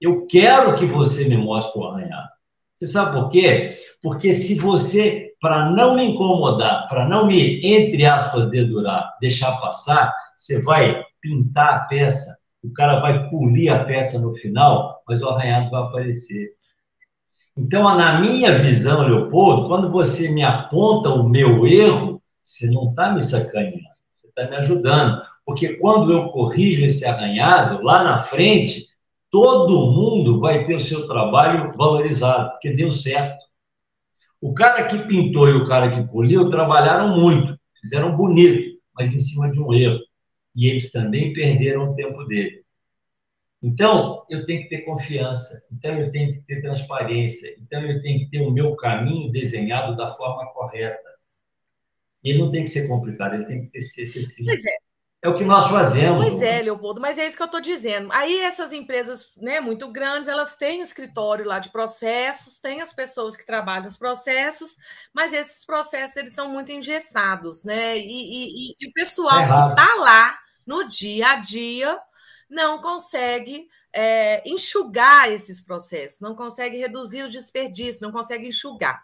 eu quero que você me mostre o arranhado. Você sabe por quê? Porque se você, para não me incomodar, para não me, entre aspas, dedurar, deixar passar, você vai pintar a peça, o cara vai polir a peça no final, mas o arranhado vai aparecer. Então, na minha visão, Leopoldo, quando você me aponta o meu erro, você não está me sacaneando está me ajudando. Porque quando eu corrijo esse arranhado, lá na frente, todo mundo vai ter o seu trabalho valorizado, porque deu certo. O cara que pintou e o cara que poliu trabalharam muito, fizeram bonito, mas em cima de um erro. E eles também perderam o tempo dele. Então, eu tenho que ter confiança, então eu tenho que ter transparência, então eu tenho que ter o meu caminho desenhado da forma correta. Ele não tem que ser complicado, ele tem que ser, ser simples. Pois é. É o que nós fazemos. Pois é, Leopoldo, mas é isso que eu estou dizendo. Aí essas empresas né, muito grandes, elas têm escritório lá de processos, têm as pessoas que trabalham os processos, mas esses processos eles são muito engessados, né? E, e, e o pessoal é que está lá no dia a dia não consegue é, enxugar esses processos, não consegue reduzir o desperdício, não consegue enxugar.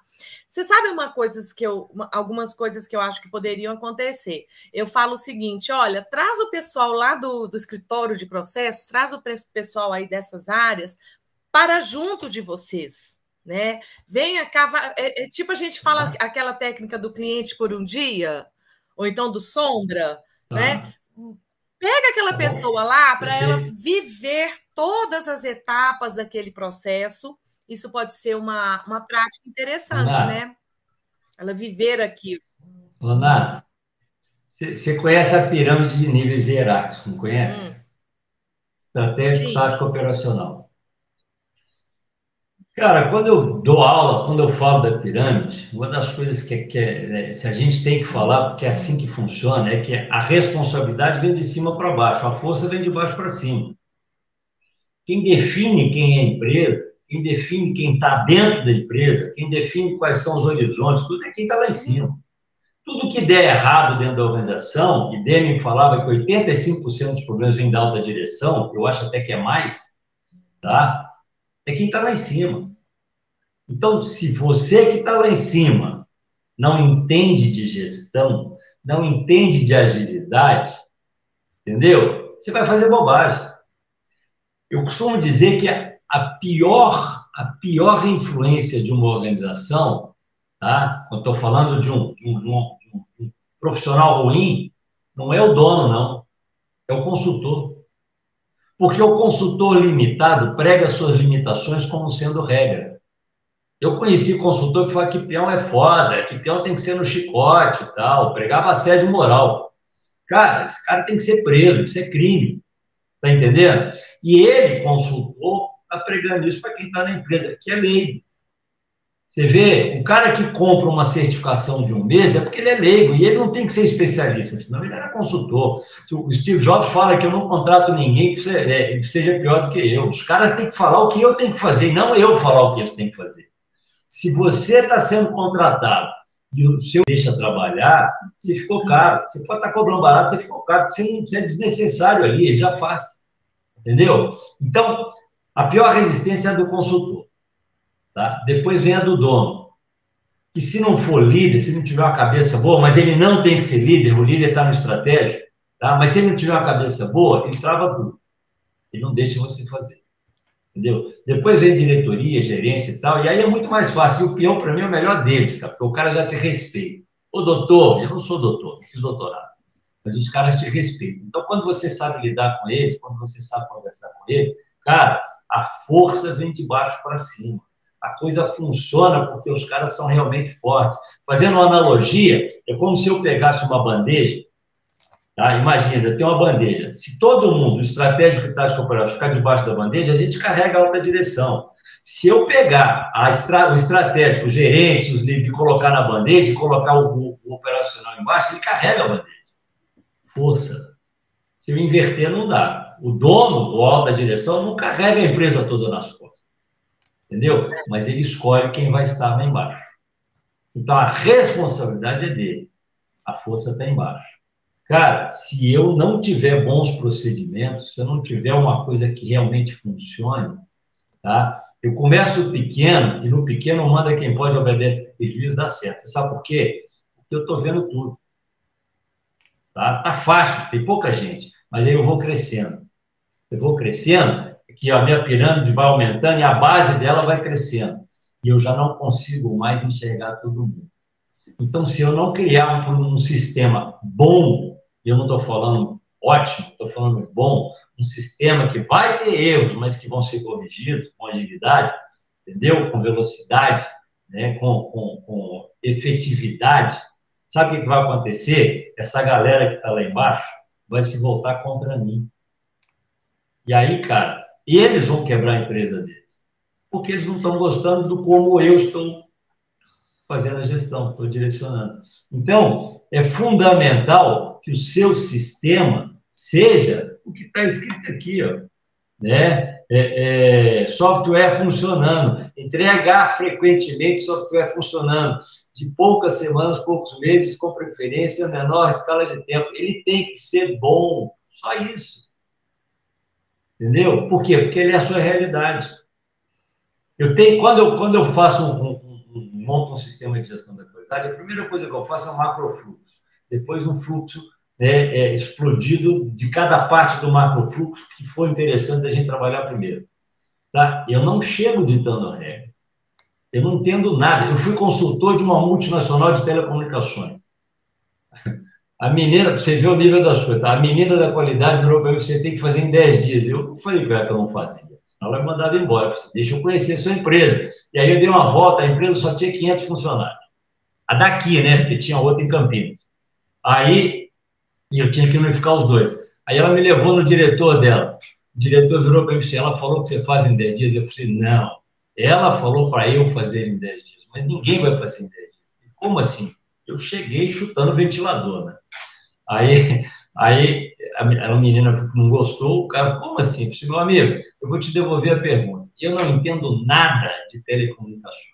Você sabe uma coisa que eu, algumas coisas que eu acho que poderiam acontecer? Eu falo o seguinte: olha, traz o pessoal lá do, do escritório de processos, traz o pessoal aí dessas áreas para junto de vocês. Né? Venha cá, é, é, tipo a gente fala uhum. aquela técnica do cliente por um dia, ou então do sombra, né? Pega aquela pessoa lá para ela viver todas as etapas daquele processo. Isso pode ser uma, uma prática interessante, né? Ela viver aquilo. Ana, você conhece a pirâmide de níveis hierárquicos, não conhece? Hum. Estratégico, Sim. tático, operacional. Cara, quando eu dou aula, quando eu falo da pirâmide, uma das coisas que, que é, se a gente tem que falar, porque é assim que funciona, é que a responsabilidade vem de cima para baixo, a força vem de baixo para cima. Quem define quem é a empresa, quem define quem está dentro da empresa, quem define quais são os horizontes, tudo é quem está lá em cima. Tudo que der errado dentro da organização, e Deming falava que 85% dos problemas vêm da alta direção, eu acho até que é mais, tá? É quem está lá em cima. Então, se você que está lá em cima não entende de gestão, não entende de agilidade, entendeu? Você vai fazer bobagem. Eu costumo dizer que a pior, a pior influência de uma organização Tá? Eu estou falando de um, de, um, de, um, de um, profissional ruim, não é o dono, não. É o consultor. Porque o consultor limitado prega suas limitações como sendo regra. Eu conheci consultor que falava que peão é foda, que peão tem que ser no chicote e tal, pregava assédio moral. Cara, esse cara tem que ser preso, isso é crime. Tá entendendo? E ele, consultor, está pregando isso para quem está na empresa, que é lei. Você vê, o cara que compra uma certificação de um mês é porque ele é leigo e ele não tem que ser especialista, senão ele era consultor. O Steve Jobs fala que eu não contrato ninguém que é, seja pior do que eu. Os caras têm que falar o que eu tenho que fazer, não eu falar o que eles têm que fazer. Se você está sendo contratado e o seu deixa trabalhar, você ficou caro. Você pode estar tá cobrando barato, você ficou caro, porque você é desnecessário ali, ele já faz. Entendeu? Então, a pior resistência é do consultor. Tá? Depois vem a do dono, que se não for líder, se não tiver uma cabeça boa, mas ele não tem que ser líder, o líder está no estratégia, tá? mas se ele não tiver uma cabeça boa, ele trava tudo. Ele não deixa você fazer. Entendeu? Depois vem diretoria, gerência e tal, e aí é muito mais fácil. E o peão, para mim, é o melhor deles, cara, porque o cara já te respeita. Ô, doutor, eu não sou doutor, não fiz doutorado, mas os caras te respeitam. Então, quando você sabe lidar com eles, quando você sabe conversar com eles, cara, a força vem de baixo para cima a coisa funciona porque os caras são realmente fortes. Fazendo uma analogia, é como se eu pegasse uma bandeja, tá? imagina, tem uma bandeja. Se todo mundo, estratégico e tático operativo, ficar debaixo da bandeja, a gente carrega a alta direção. Se eu pegar a estra, o estratégico, os gerentes, os líderes, e colocar na bandeja, e colocar o, o operacional embaixo, ele carrega a bandeja. Força. Se eu inverter, não dá. O dono, o alta direção, não carrega a empresa toda nas costas entendeu? Mas ele escolhe quem vai estar lá embaixo. Então a responsabilidade é dele, a força está embaixo. Cara, se eu não tiver bons procedimentos, se eu não tiver uma coisa que realmente funcione, tá? Eu começo pequeno e no pequeno manda quem pode obedecer juiz dá certo. Você sabe por quê? Porque eu estou vendo tudo. Tá? tá fácil, tem pouca gente, mas aí eu vou crescendo. Eu vou crescendo, que a minha pirâmide vai aumentando e a base dela vai crescendo. E eu já não consigo mais enxergar todo mundo. Então, se eu não criar um, um sistema bom, eu não estou falando ótimo, estou falando bom, um sistema que vai ter erros, mas que vão ser corrigidos com agilidade, entendeu? Com velocidade, né? com, com, com efetividade. Sabe o que vai acontecer? Essa galera que está lá embaixo vai se voltar contra mim. E aí, cara, e eles vão quebrar a empresa deles. Porque eles não estão gostando do como eu estou fazendo a gestão, estou direcionando. Então, é fundamental que o seu sistema seja o que está escrito aqui, ó, né? É, é, software funcionando, entregar frequentemente software funcionando, de poucas semanas, poucos meses, com preferência menor escala de tempo. Ele tem que ser bom, só isso. Entendeu? Por quê? Porque ele é a sua realidade. Eu tenho, quando eu, quando eu faço um, um, um, monto um sistema de gestão da qualidade, a primeira coisa que eu faço é um macrofluxo. Depois um fluxo né, é, explodido de cada parte do macrofluxo que for interessante a gente trabalhar primeiro. Tá? Eu não chego ditando a regra. Eu não entendo nada. Eu fui consultor de uma multinacional de telecomunicações. A menina, você vê o nível das coisas, tá? a menina da qualidade virou para você tem que fazer em 10 dias. Eu não falei para ela que eu não fazia. Ela me mandava embora. Disse, Deixa eu conhecer a sua empresa. E aí eu dei uma volta, a empresa só tinha 500 funcionários. A daqui, né? Porque tinha outra em Campinas. Aí, e eu tinha que unificar os dois. Aí ela me levou no diretor dela. O diretor virou para mim e ela falou que você faz em 10 dias. Eu falei, não, Ela falou para eu fazer em 10 dias, mas ninguém vai fazer em 10 dias. Como assim? Eu cheguei chutando ventilador, né? Aí, aí a, menina não gostou, o cara, como assim? Meu amigo, eu vou te devolver a pergunta. Eu não entendo nada de telecomunicação.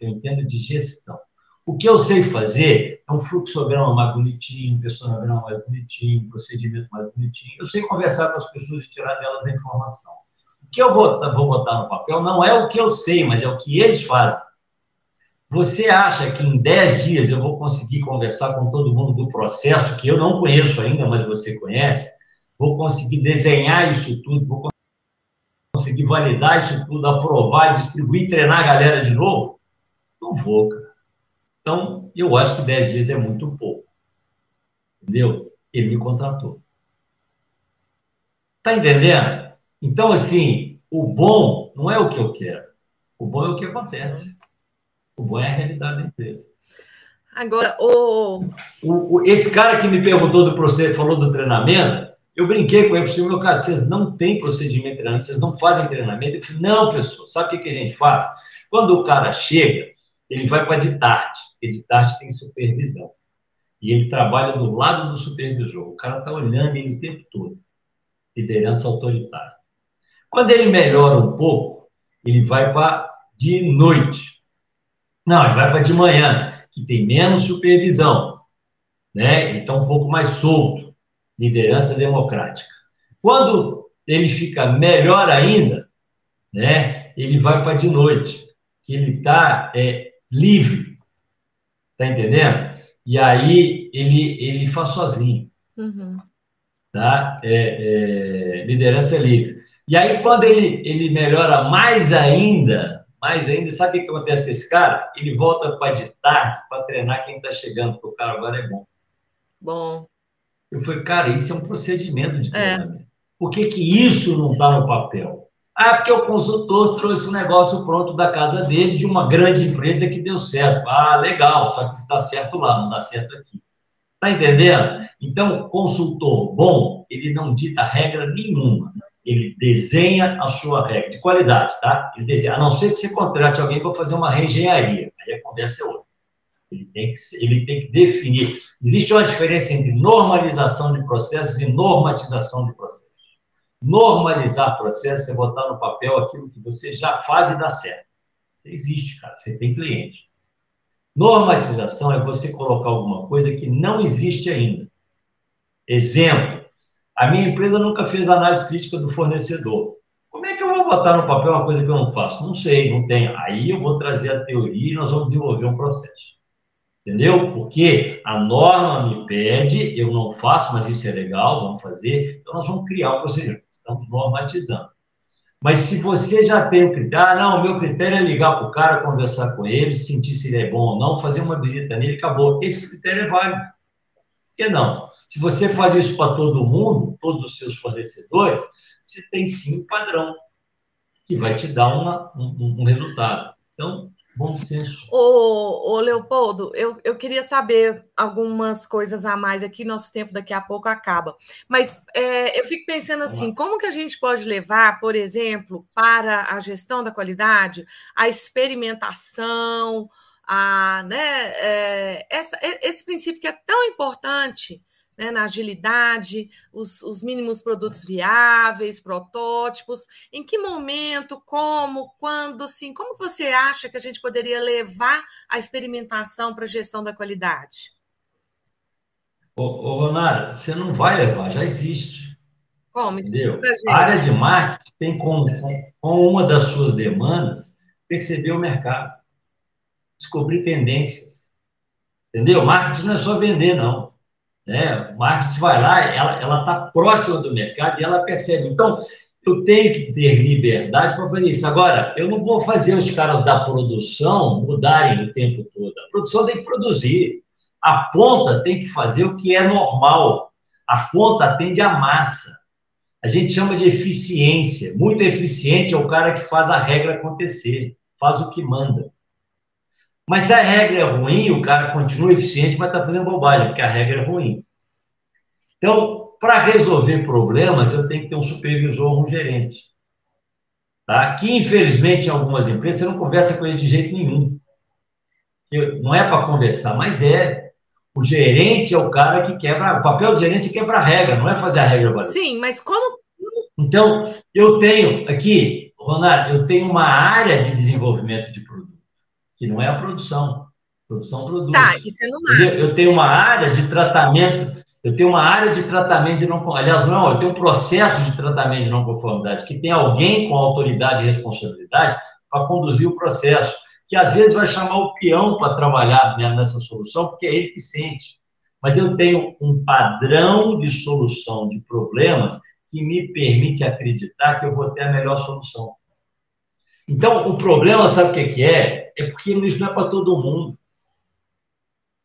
Eu entendo de gestão. O que eu sei fazer é um fluxograma mais bonitinho, um personograma mais bonitinho, um procedimento mais bonitinho. Eu sei conversar com as pessoas e tirar delas a informação. O que eu vou, vou botar no papel não é o que eu sei, mas é o que eles fazem. Você acha que em 10 dias eu vou conseguir conversar com todo mundo do processo, que eu não conheço ainda, mas você conhece? Vou conseguir desenhar isso tudo, vou conseguir validar isso tudo, aprovar, distribuir, treinar a galera de novo? Não vou, cara. Então, eu acho que 10 dias é muito pouco. Entendeu? Ele me contratou. Tá entendendo? Então, assim, o bom não é o que eu quero. O bom é o que acontece. O bom é a realidade da empresa. Agora, o... o, o esse cara que me perguntou do processo, falou do treinamento, eu brinquei com ele, falei, meu cara, vocês não têm procedimento de treinamento, vocês não fazem treinamento. Ele falou, não, professor, sabe o que, que a gente faz? Quando o cara chega, ele vai para a DITART, porque DITART tem supervisão. E ele trabalha do lado do supervisor. O cara está olhando ele o tempo todo. Liderança autoritária. Quando ele melhora um pouco, ele vai para de noite. Não, ele vai para de manhã, que tem menos supervisão. Né? Ele está um pouco mais solto. Liderança democrática. Quando ele fica melhor ainda, né, ele vai para de noite, que ele está é, livre. Tá entendendo? E aí ele, ele faz sozinho. Uhum. Tá? É, é, liderança livre. E aí, quando ele, ele melhora mais ainda, mais ainda, sabe o que acontece com esse cara? Ele volta para ditar, para treinar quem está chegando, porque o cara agora é bom. Bom. Eu falei, cara, isso é um procedimento de é. treinamento. É. Por que, que isso não está no papel? Ah, porque o consultor trouxe um negócio pronto da casa dele, de uma grande empresa que deu certo. Ah, legal, só que está certo lá, não dá certo aqui. Está entendendo? Então, consultor bom, ele não dita regra nenhuma. Ele desenha a sua regra, de qualidade, tá? Ele desenha, a não ser que você contrate alguém para fazer uma reengenharia. Aí a conversa é outra. Ele tem, que, ele tem que definir. Existe uma diferença entre normalização de processos e normatização de processos. Normalizar processo é botar no papel aquilo que você já faz e dá certo. Você existe, cara. Você tem cliente. Normatização é você colocar alguma coisa que não existe ainda. Exemplo: a minha empresa nunca fez análise crítica do fornecedor. Como é que eu vou botar no papel uma coisa que eu não faço? Não sei, não tenho. Aí eu vou trazer a teoria e nós vamos desenvolver um processo. Entendeu? Porque a norma me pede, eu não faço, mas isso é legal, vamos fazer. Então nós vamos criar um procedimento estamos normatizando. Mas se você já tem o critério, ah, não, o meu critério é ligar para o cara, conversar com ele, sentir se ele é bom ou não, fazer uma visita nele, acabou. Esse critério é válido. Que não? Se você faz isso para todo mundo, todos os seus fornecedores, você tem sim um padrão que vai te dar uma, um, um resultado. Então, Bom senso. Ô, ô Leopoldo, eu, eu queria saber algumas coisas a mais aqui, nosso tempo daqui a pouco acaba. Mas é, eu fico pensando assim, como que a gente pode levar, por exemplo, para a gestão da qualidade, a experimentação, a, né, é, essa, esse princípio que é tão importante né, na agilidade, os, os, mínimos produtos viáveis, protótipos. Em que momento, como, quando, assim, como você acha que a gente poderia levar a experimentação para a gestão da qualidade? Ô, ô Ronara, você não vai levar, já existe. Como? Entendeu? A área de marketing tem como, com uma das suas demandas perceber o mercado, descobrir tendências. Entendeu? Marketing não é só vender, não. Né? O marketing vai lá, ela está próxima do mercado e ela percebe. Então, eu tenho que ter liberdade para fazer isso. Agora, eu não vou fazer os caras da produção mudarem o tempo todo. A produção tem que produzir. A ponta tem que fazer o que é normal. A ponta atende a massa. A gente chama de eficiência. Muito eficiente é o cara que faz a regra acontecer, faz o que manda. Mas se a regra é ruim, o cara continua eficiente, mas está fazendo bobagem, porque a regra é ruim. Então, para resolver problemas, eu tenho que ter um supervisor ou um gerente. tá? que infelizmente em algumas empresas você não conversa com eles de jeito nenhum. Não é para conversar, mas é. O gerente é o cara que quebra. O papel do gerente é quebrar a regra, não é fazer a regra valer. Sim, mas como. Então, eu tenho aqui, Ronaldo, eu tenho uma área de desenvolvimento de que não é a produção. Produção produz. Tá, isso é no mar. Eu tenho uma área de tratamento, eu tenho uma área de tratamento de não aliás, não, eu tenho um processo de tratamento de não conformidade, que tem alguém com autoridade e responsabilidade para conduzir o processo, que às vezes vai chamar o peão para trabalhar né, nessa solução, porque é ele que sente. Mas eu tenho um padrão de solução de problemas que me permite acreditar que eu vou ter a melhor solução. Então, o problema, sabe o que é? É porque isso não é para todo mundo.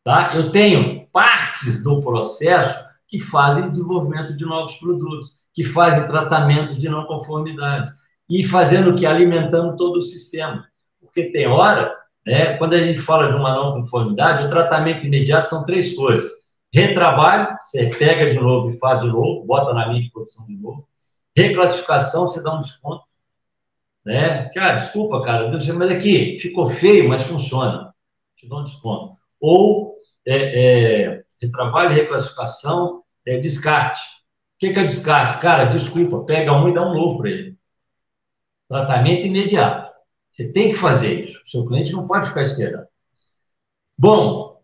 Tá? Eu tenho partes do processo que fazem desenvolvimento de novos produtos, que fazem tratamento de não conformidades, e fazendo o que? Alimentando todo o sistema. Porque tem hora, né, quando a gente fala de uma não conformidade, o tratamento imediato são três coisas. Retrabalho, você pega de novo e faz de novo, bota na linha de produção de novo. Reclassificação, você dá um desconto. Né? Cara, desculpa, cara, mas aqui ficou feio, mas funciona. Te dou um desconto. Ou é, é, retrabalho, reclassificação, é, descarte. O que, que é descarte? Cara, desculpa, pega um e dá um novo para ele. Tratamento imediato. Você tem que fazer isso. O seu cliente não pode ficar esperando. Bom,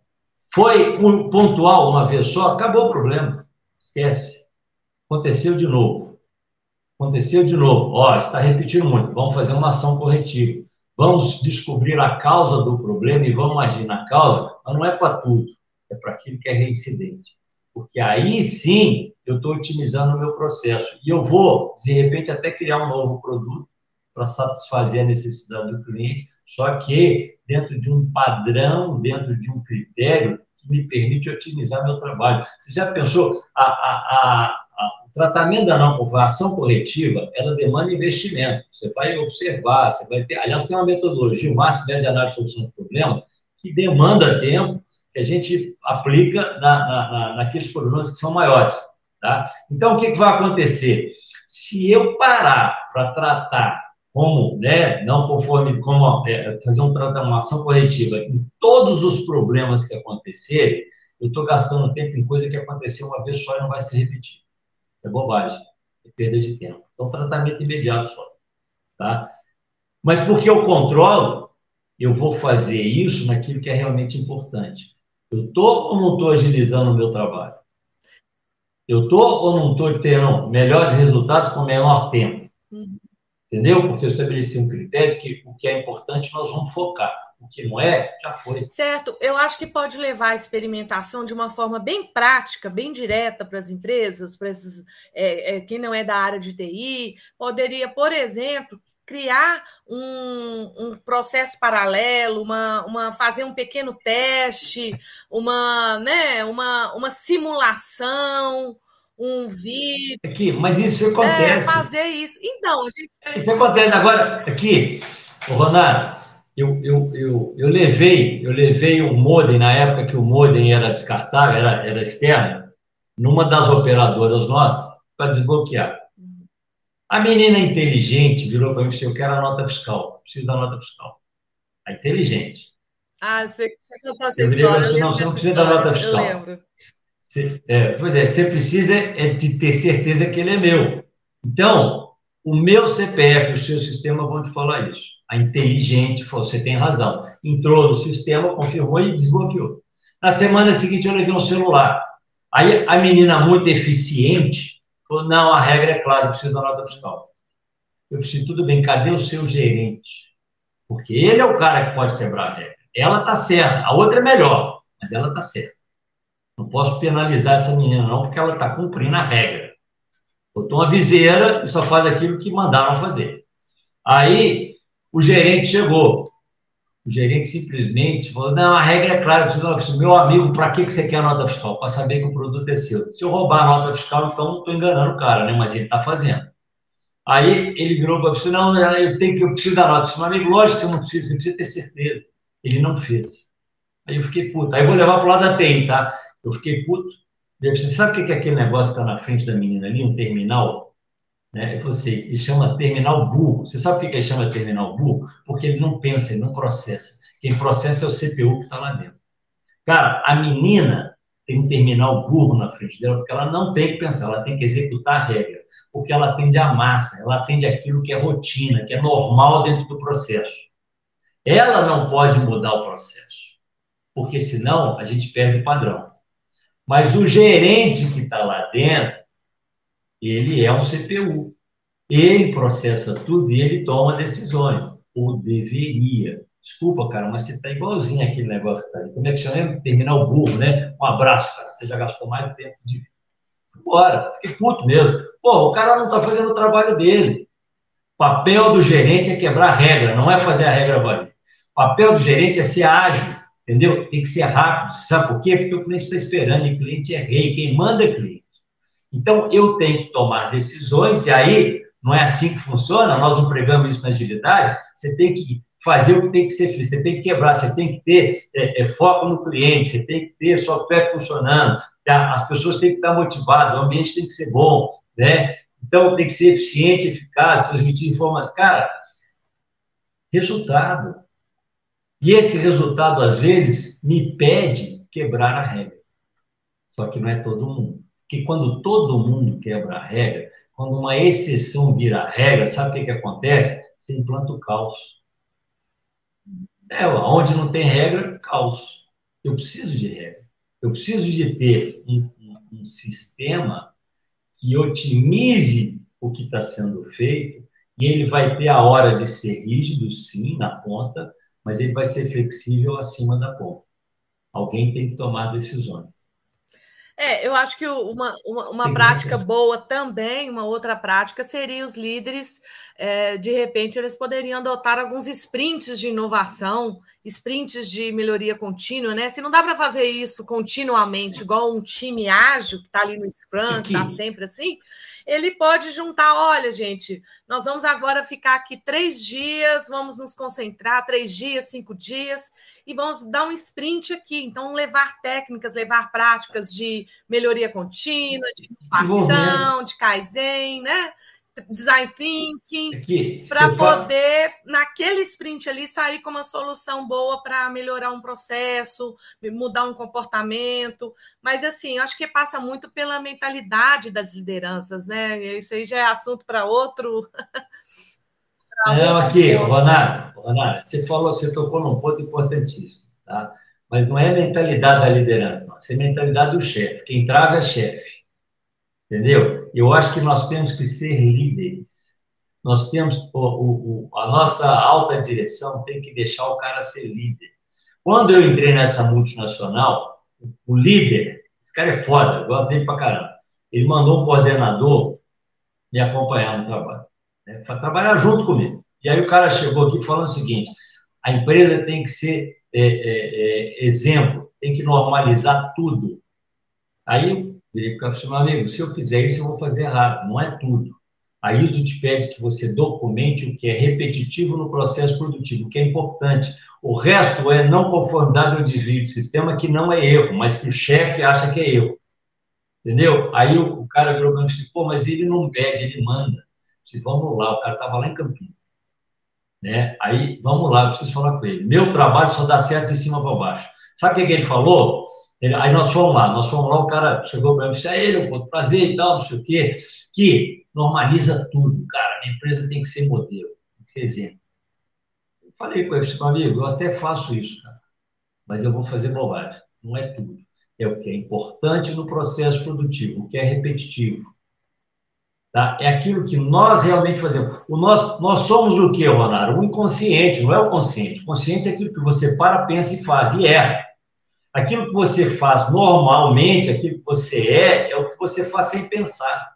foi um pontual uma vez só, acabou o problema. Esquece. Aconteceu de novo. Aconteceu de novo. Ó, está repetindo muito. Vamos fazer uma ação corretiva. Vamos descobrir a causa do problema e vamos agir na causa, mas não é para tudo, é para aquilo que é reincidente. Porque aí sim eu estou otimizando o meu processo. E eu vou, de repente, até criar um novo produto para satisfazer a necessidade do cliente, só que dentro de um padrão, dentro de um critério que me permite otimizar meu trabalho. Você já pensou? A, a, a, o tratamento da não conformação corretiva, ela demanda investimento. Você vai observar, você vai ter. Aliás, tem uma metodologia, o máximo de análise de solução de problemas, que demanda tempo, que a gente aplica na, na, na, naqueles problemas que são maiores. Tá? Então, o que, que vai acontecer? Se eu parar para tratar como, né, não conforme, como é, fazer um tratamento, uma ação corretiva em todos os problemas que acontecerem, eu estou gastando tempo em coisa que aconteceu uma vez só e não vai se repetir. É bobagem, é perda de tempo. Então, tratamento imediato só, tá? Mas porque eu controlo, eu vou fazer isso naquilo que é realmente importante. Eu estou ou não estou agilizando o meu trabalho? Eu estou ou não estou tendo melhores resultados com menor tempo? Uhum. Entendeu? Porque eu estabeleci um critério que o que é importante nós vamos focar. O que não é, já foi. Certo. Eu acho que pode levar a experimentação de uma forma bem prática, bem direta para as empresas, para esses, é, é, quem não é da área de TI. Poderia, por exemplo, criar um, um, processo paralelo, uma, uma, fazer um pequeno teste, uma, né, uma, uma simulação, um vídeo. Aqui, mas isso acontece. É, fazer isso. Então, gente... É, isso acontece. Agora, aqui, o Ronaldo, eu, eu, eu, eu levei, eu levei um modem, na época que o modem era descartável, era, era externo, numa das operadoras nossas, para desbloquear. A menina inteligente virou para mim e disse: Eu quero a nota fiscal, preciso da nota fiscal. A inteligente. Ah, você, você contou essa eu história. Eu não, você não precisa da nota fiscal. Eu lembro. Você, é, pois é, você precisa é de ter certeza que ele é meu. Então, o meu CPF o seu sistema vão te falar isso. A inteligente falou: Você tem razão. Entrou no sistema, confirmou e desbloqueou. Na semana seguinte, eu levei um celular. Aí a menina, muito eficiente, Falou, não, a regra é clara, precisa da nota fiscal. Eu disse, tudo bem, cadê o seu gerente? Porque ele é o cara que pode quebrar a regra. Ela está certa, a outra é melhor, mas ela está certa. Não posso penalizar essa menina, não, porque ela está cumprindo a regra. Botou uma viseira e só faz aquilo que mandaram fazer. Aí, o gerente chegou. O gerente simplesmente falou: não, a regra é clara, eu preciso, meu amigo, para que, que você quer a nota fiscal? Para saber que o produto é seu. Se eu roubar a nota fiscal, então não estou enganando o cara, né? Mas ele está fazendo. Aí ele virou para você, não, eu tenho que eu preciso da nota fiscal. Meu amigo, lógico que você não precisa, você precisa ter certeza. Ele não fez. Aí eu fiquei puto. Aí eu vou levar para o lado da TI, tá? Eu fiquei puto. Deve ser, sabe o que é aquele negócio que está na frente da menina ali, um terminal? Né? Você, ele chama terminal burro. Você sabe por que ele chama terminal burro? Porque ele não pensa, ele não processa. Quem processa é o CPU que está lá dentro. Cara, a menina tem um terminal burro na frente dela, porque ela não tem que pensar, ela tem que executar a regra, porque ela atende a massa, ela atende aquilo que é rotina, que é normal dentro do processo. Ela não pode mudar o processo, porque senão a gente perde o padrão. Mas o gerente que está lá dentro, ele é um CPU. Ele processa tudo e ele toma decisões, ou deveria. Desculpa, cara, mas você está igualzinho aquele negócio que está aí. Como é que chama? Terminal burro, né? Um abraço, cara. Você já gastou mais tempo de. Bora, fiquei puto mesmo. Pô, o cara não está fazendo o trabalho dele. O papel do gerente é quebrar a regra, não é fazer a regra valer. O papel do gerente é ser ágil, entendeu? Tem que ser rápido. Sabe por quê? Porque o cliente está esperando e o cliente é rei. Quem manda é cliente. Então, eu tenho que tomar decisões, e aí, não é assim que funciona, nós não pregamos isso na agilidade, você tem que fazer o que tem que ser feito, você tem que quebrar, você tem que ter é, é, foco no cliente, você tem que ter software funcionando, tá? as pessoas têm que estar motivadas, o ambiente tem que ser bom, né? Então, tem que ser eficiente, eficaz, transmitir informação. Cara, resultado. E esse resultado, às vezes, me pede quebrar a regra. Só que não é todo mundo. Porque quando todo mundo quebra a regra, quando uma exceção vira regra, sabe o que, que acontece? Você implanta o caos. É, onde não tem regra, caos. Eu preciso de regra. Eu preciso de ter um, um, um sistema que otimize o que está sendo feito e ele vai ter a hora de ser rígido, sim, na ponta, mas ele vai ser flexível acima da ponta. Alguém tem que tomar decisões. É, eu acho que uma, uma, uma prática boa também, uma outra prática, seria os líderes, é, de repente, eles poderiam adotar alguns sprints de inovação, sprints de melhoria contínua, né? Se não dá para fazer isso continuamente, igual um time ágil que está ali no Scrum, que está sempre assim, ele pode juntar: olha, gente, nós vamos agora ficar aqui três dias, vamos nos concentrar, três dias, cinco dias, e vamos dar um sprint aqui. Então, levar técnicas, levar práticas de melhoria contínua, de inovação, de Kaizen, né? Design thinking, para poder, naquele sprint ali, sair com uma solução boa para melhorar um processo, mudar um comportamento. Mas, assim, acho que passa muito pela mentalidade das lideranças, né? Isso aí já é assunto para outro. Não, aqui, Ronaldo, Ronaldo, você falou, você tocou num ponto importantíssimo, tá? Mas não é a mentalidade da liderança, não. Isso é a mentalidade do chefe. Quem trava é chefe. Entendeu? Eu acho que nós temos que ser líderes. Nós temos, o, o, a nossa alta direção tem que deixar o cara ser líder. Quando eu entrei nessa multinacional, o líder, esse cara é foda, eu gosto dele pra caramba. Ele mandou um coordenador me acompanhar no trabalho, né, para trabalhar junto comigo. E aí o cara chegou aqui falando o seguinte: a empresa tem que ser é, é, é, exemplo, tem que normalizar tudo. Aí Virei para o meu amigo, se eu fizer isso, eu vou fazer errado. Não é tudo. A ISO te pede que você documente o que é repetitivo no processo produtivo, o que é importante. O resto é não conformidade ou desvio de sistema, que não é erro, mas que o chefe acha que é erro. Entendeu? Aí o, o cara virou e disse, pô, mas ele não pede, ele manda. disse, vamos lá, o cara estava lá em Campinas. Né? Aí, vamos lá, eu preciso falar com ele. Meu trabalho só dá certo de cima para baixo. Sabe o que, que ele falou? Ele, aí nós fomos lá, nós fomos lá, o cara chegou para mim e disse, aí, pô, prazer e tal, não sei o quê, que normaliza tudo, cara, a empresa tem que ser modelo, tem que ser exemplo. Eu falei com ele, meu amigo, eu até faço isso, cara, mas eu vou fazer bobagem, não é tudo. É o que é importante no processo produtivo, o que é repetitivo. Tá? É aquilo que nós realmente fazemos. O nós, nós somos o que, Ronaldo? O inconsciente, não é o consciente. O consciente é aquilo que você para, pensa e faz, e erra. Aquilo que você faz normalmente, aquilo que você é, é o que você faz sem pensar.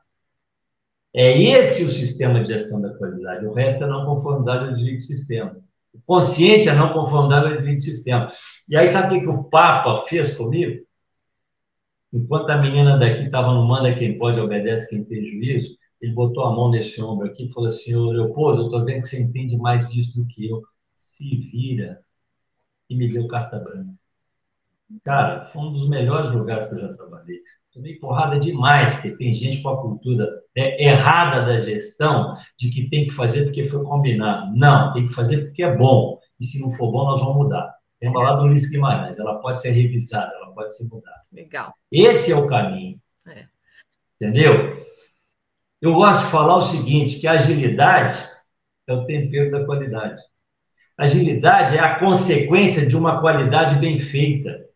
É esse o sistema de gestão da qualidade. O resto é não conformidade ao desvio de sistema. O consciente é não conformidade ao desvio de sistema. E aí, sabe o que, que o Papa fez comigo? Enquanto a menina daqui estava no manda quem pode, obedece quem tem juízo, ele botou a mão nesse ombro aqui e falou assim: Ô Leopoldo, eu estou vendo que você entende mais disso do que eu. Se vira. E me deu carta branca. Cara, foi um dos melhores lugares que eu já trabalhei. Tomei porrada demais, porque tem gente com a cultura é, errada da gestão de que tem que fazer porque foi combinado. Não, tem que fazer porque é bom. E se não for bom, nós vamos mudar. Tem lá do Luiz Guimarães, ela pode ser revisada, ela pode ser mudada. Legal. Esse é o caminho. É. Entendeu? Eu gosto de falar o seguinte, que a agilidade é o tempero da qualidade. Agilidade é a consequência de uma qualidade bem feita.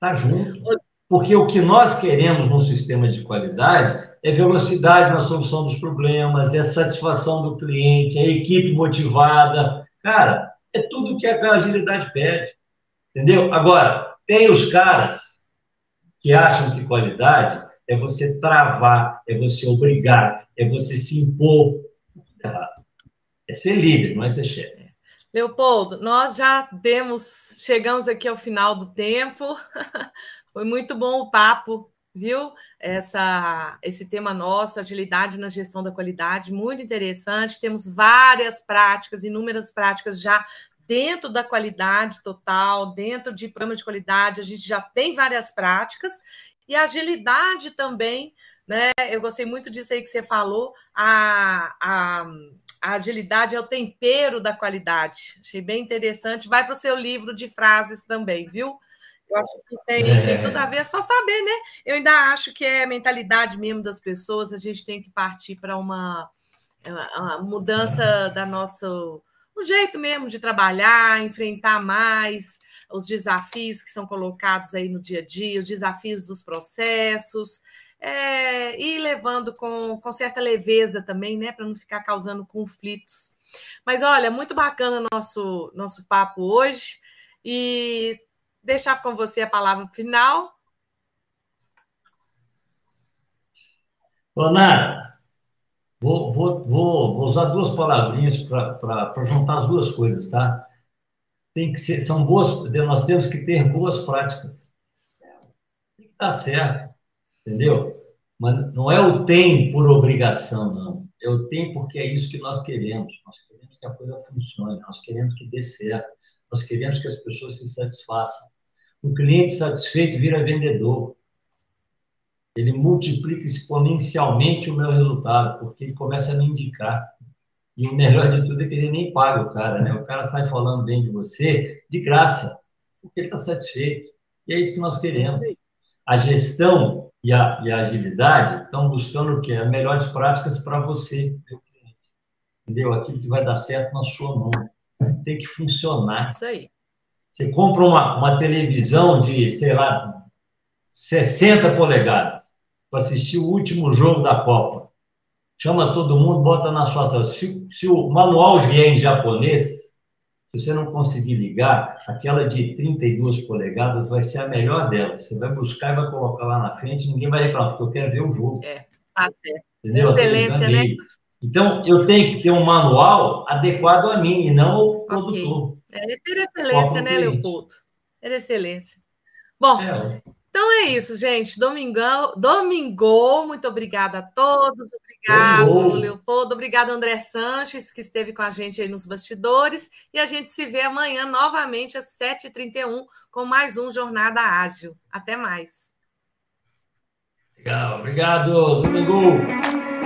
Está junto. Porque o que nós queremos num sistema de qualidade é velocidade na solução dos problemas, é satisfação do cliente, é equipe motivada. Cara, é tudo que a agilidade pede. Entendeu? Agora, tem os caras que acham que qualidade é você travar, é você obrigar, é você se impor. É ser líder, não é ser chefe. Leopoldo, nós já demos, chegamos aqui ao final do tempo. Foi muito bom o papo, viu? Essa, esse tema nosso, agilidade na gestão da qualidade, muito interessante. Temos várias práticas, inúmeras práticas já dentro da qualidade total, dentro de programa de qualidade, a gente já tem várias práticas e agilidade também, né? Eu gostei muito disso aí que você falou, a, a, a agilidade é o tempero da qualidade. Achei bem interessante. Vai para o seu livro de frases também, viu? Eu acho que tem, é. tem, tudo a ver, é só saber, né? Eu ainda acho que é mentalidade mesmo das pessoas, a gente tem que partir para uma, uma, mudança da nossa. o jeito mesmo de trabalhar, enfrentar mais os desafios que são colocados aí no dia a dia, os desafios dos processos, é, e levando com, com certa leveza também, né? Para não ficar causando conflitos. Mas olha, muito bacana nosso nosso papo hoje. E deixar com você a palavra final. Ana, vou, vou, vou, usar duas palavrinhas para juntar as duas coisas, tá? Tem que ser, são boas, nós temos que ter boas práticas. Tem que estar certo, entendeu? Mas não é o tem por obrigação, não. É o tem porque é isso que nós queremos. Nós queremos que a coisa funcione, nós queremos que dê certo, nós queremos que as pessoas se satisfaçam. O cliente satisfeito vira vendedor. Ele multiplica exponencialmente o meu resultado, porque ele começa a me indicar. E o melhor de tudo é que ele nem paga o cara, né? O cara sai falando bem de você de graça, porque ele está satisfeito. E é isso que nós queremos. A gestão e a, e a agilidade estão buscando o quê? As melhores práticas para você. Entendeu? Aquilo que vai dar certo na sua mão. Tem que funcionar. Isso aí. Você compra uma, uma televisão de, sei lá, 60 polegadas para assistir o último jogo da Copa. Chama todo mundo, bota na sua sala. Se, se o manual vier em japonês, se você não conseguir ligar, aquela de 32 polegadas vai ser a melhor delas. Você vai buscar e vai colocar lá na frente, ninguém vai reclamar, porque eu quero ver o jogo. É, tá certo. Entendeu? Excelência, né? Então, eu tenho que ter um manual adequado a mim e não ao produtor. É ter excelência, né, Leopoldo? Ter excelência. Bom, é. Então é isso, gente. Domingão, domingo, muito obrigada a todos. Obrigado, Leopoldo. Obrigado, André Sanches, que esteve com a gente aí nos bastidores. E a gente se vê amanhã novamente às 7h31 com mais um Jornada Ágil. Até mais. Legal, obrigado. Domingo.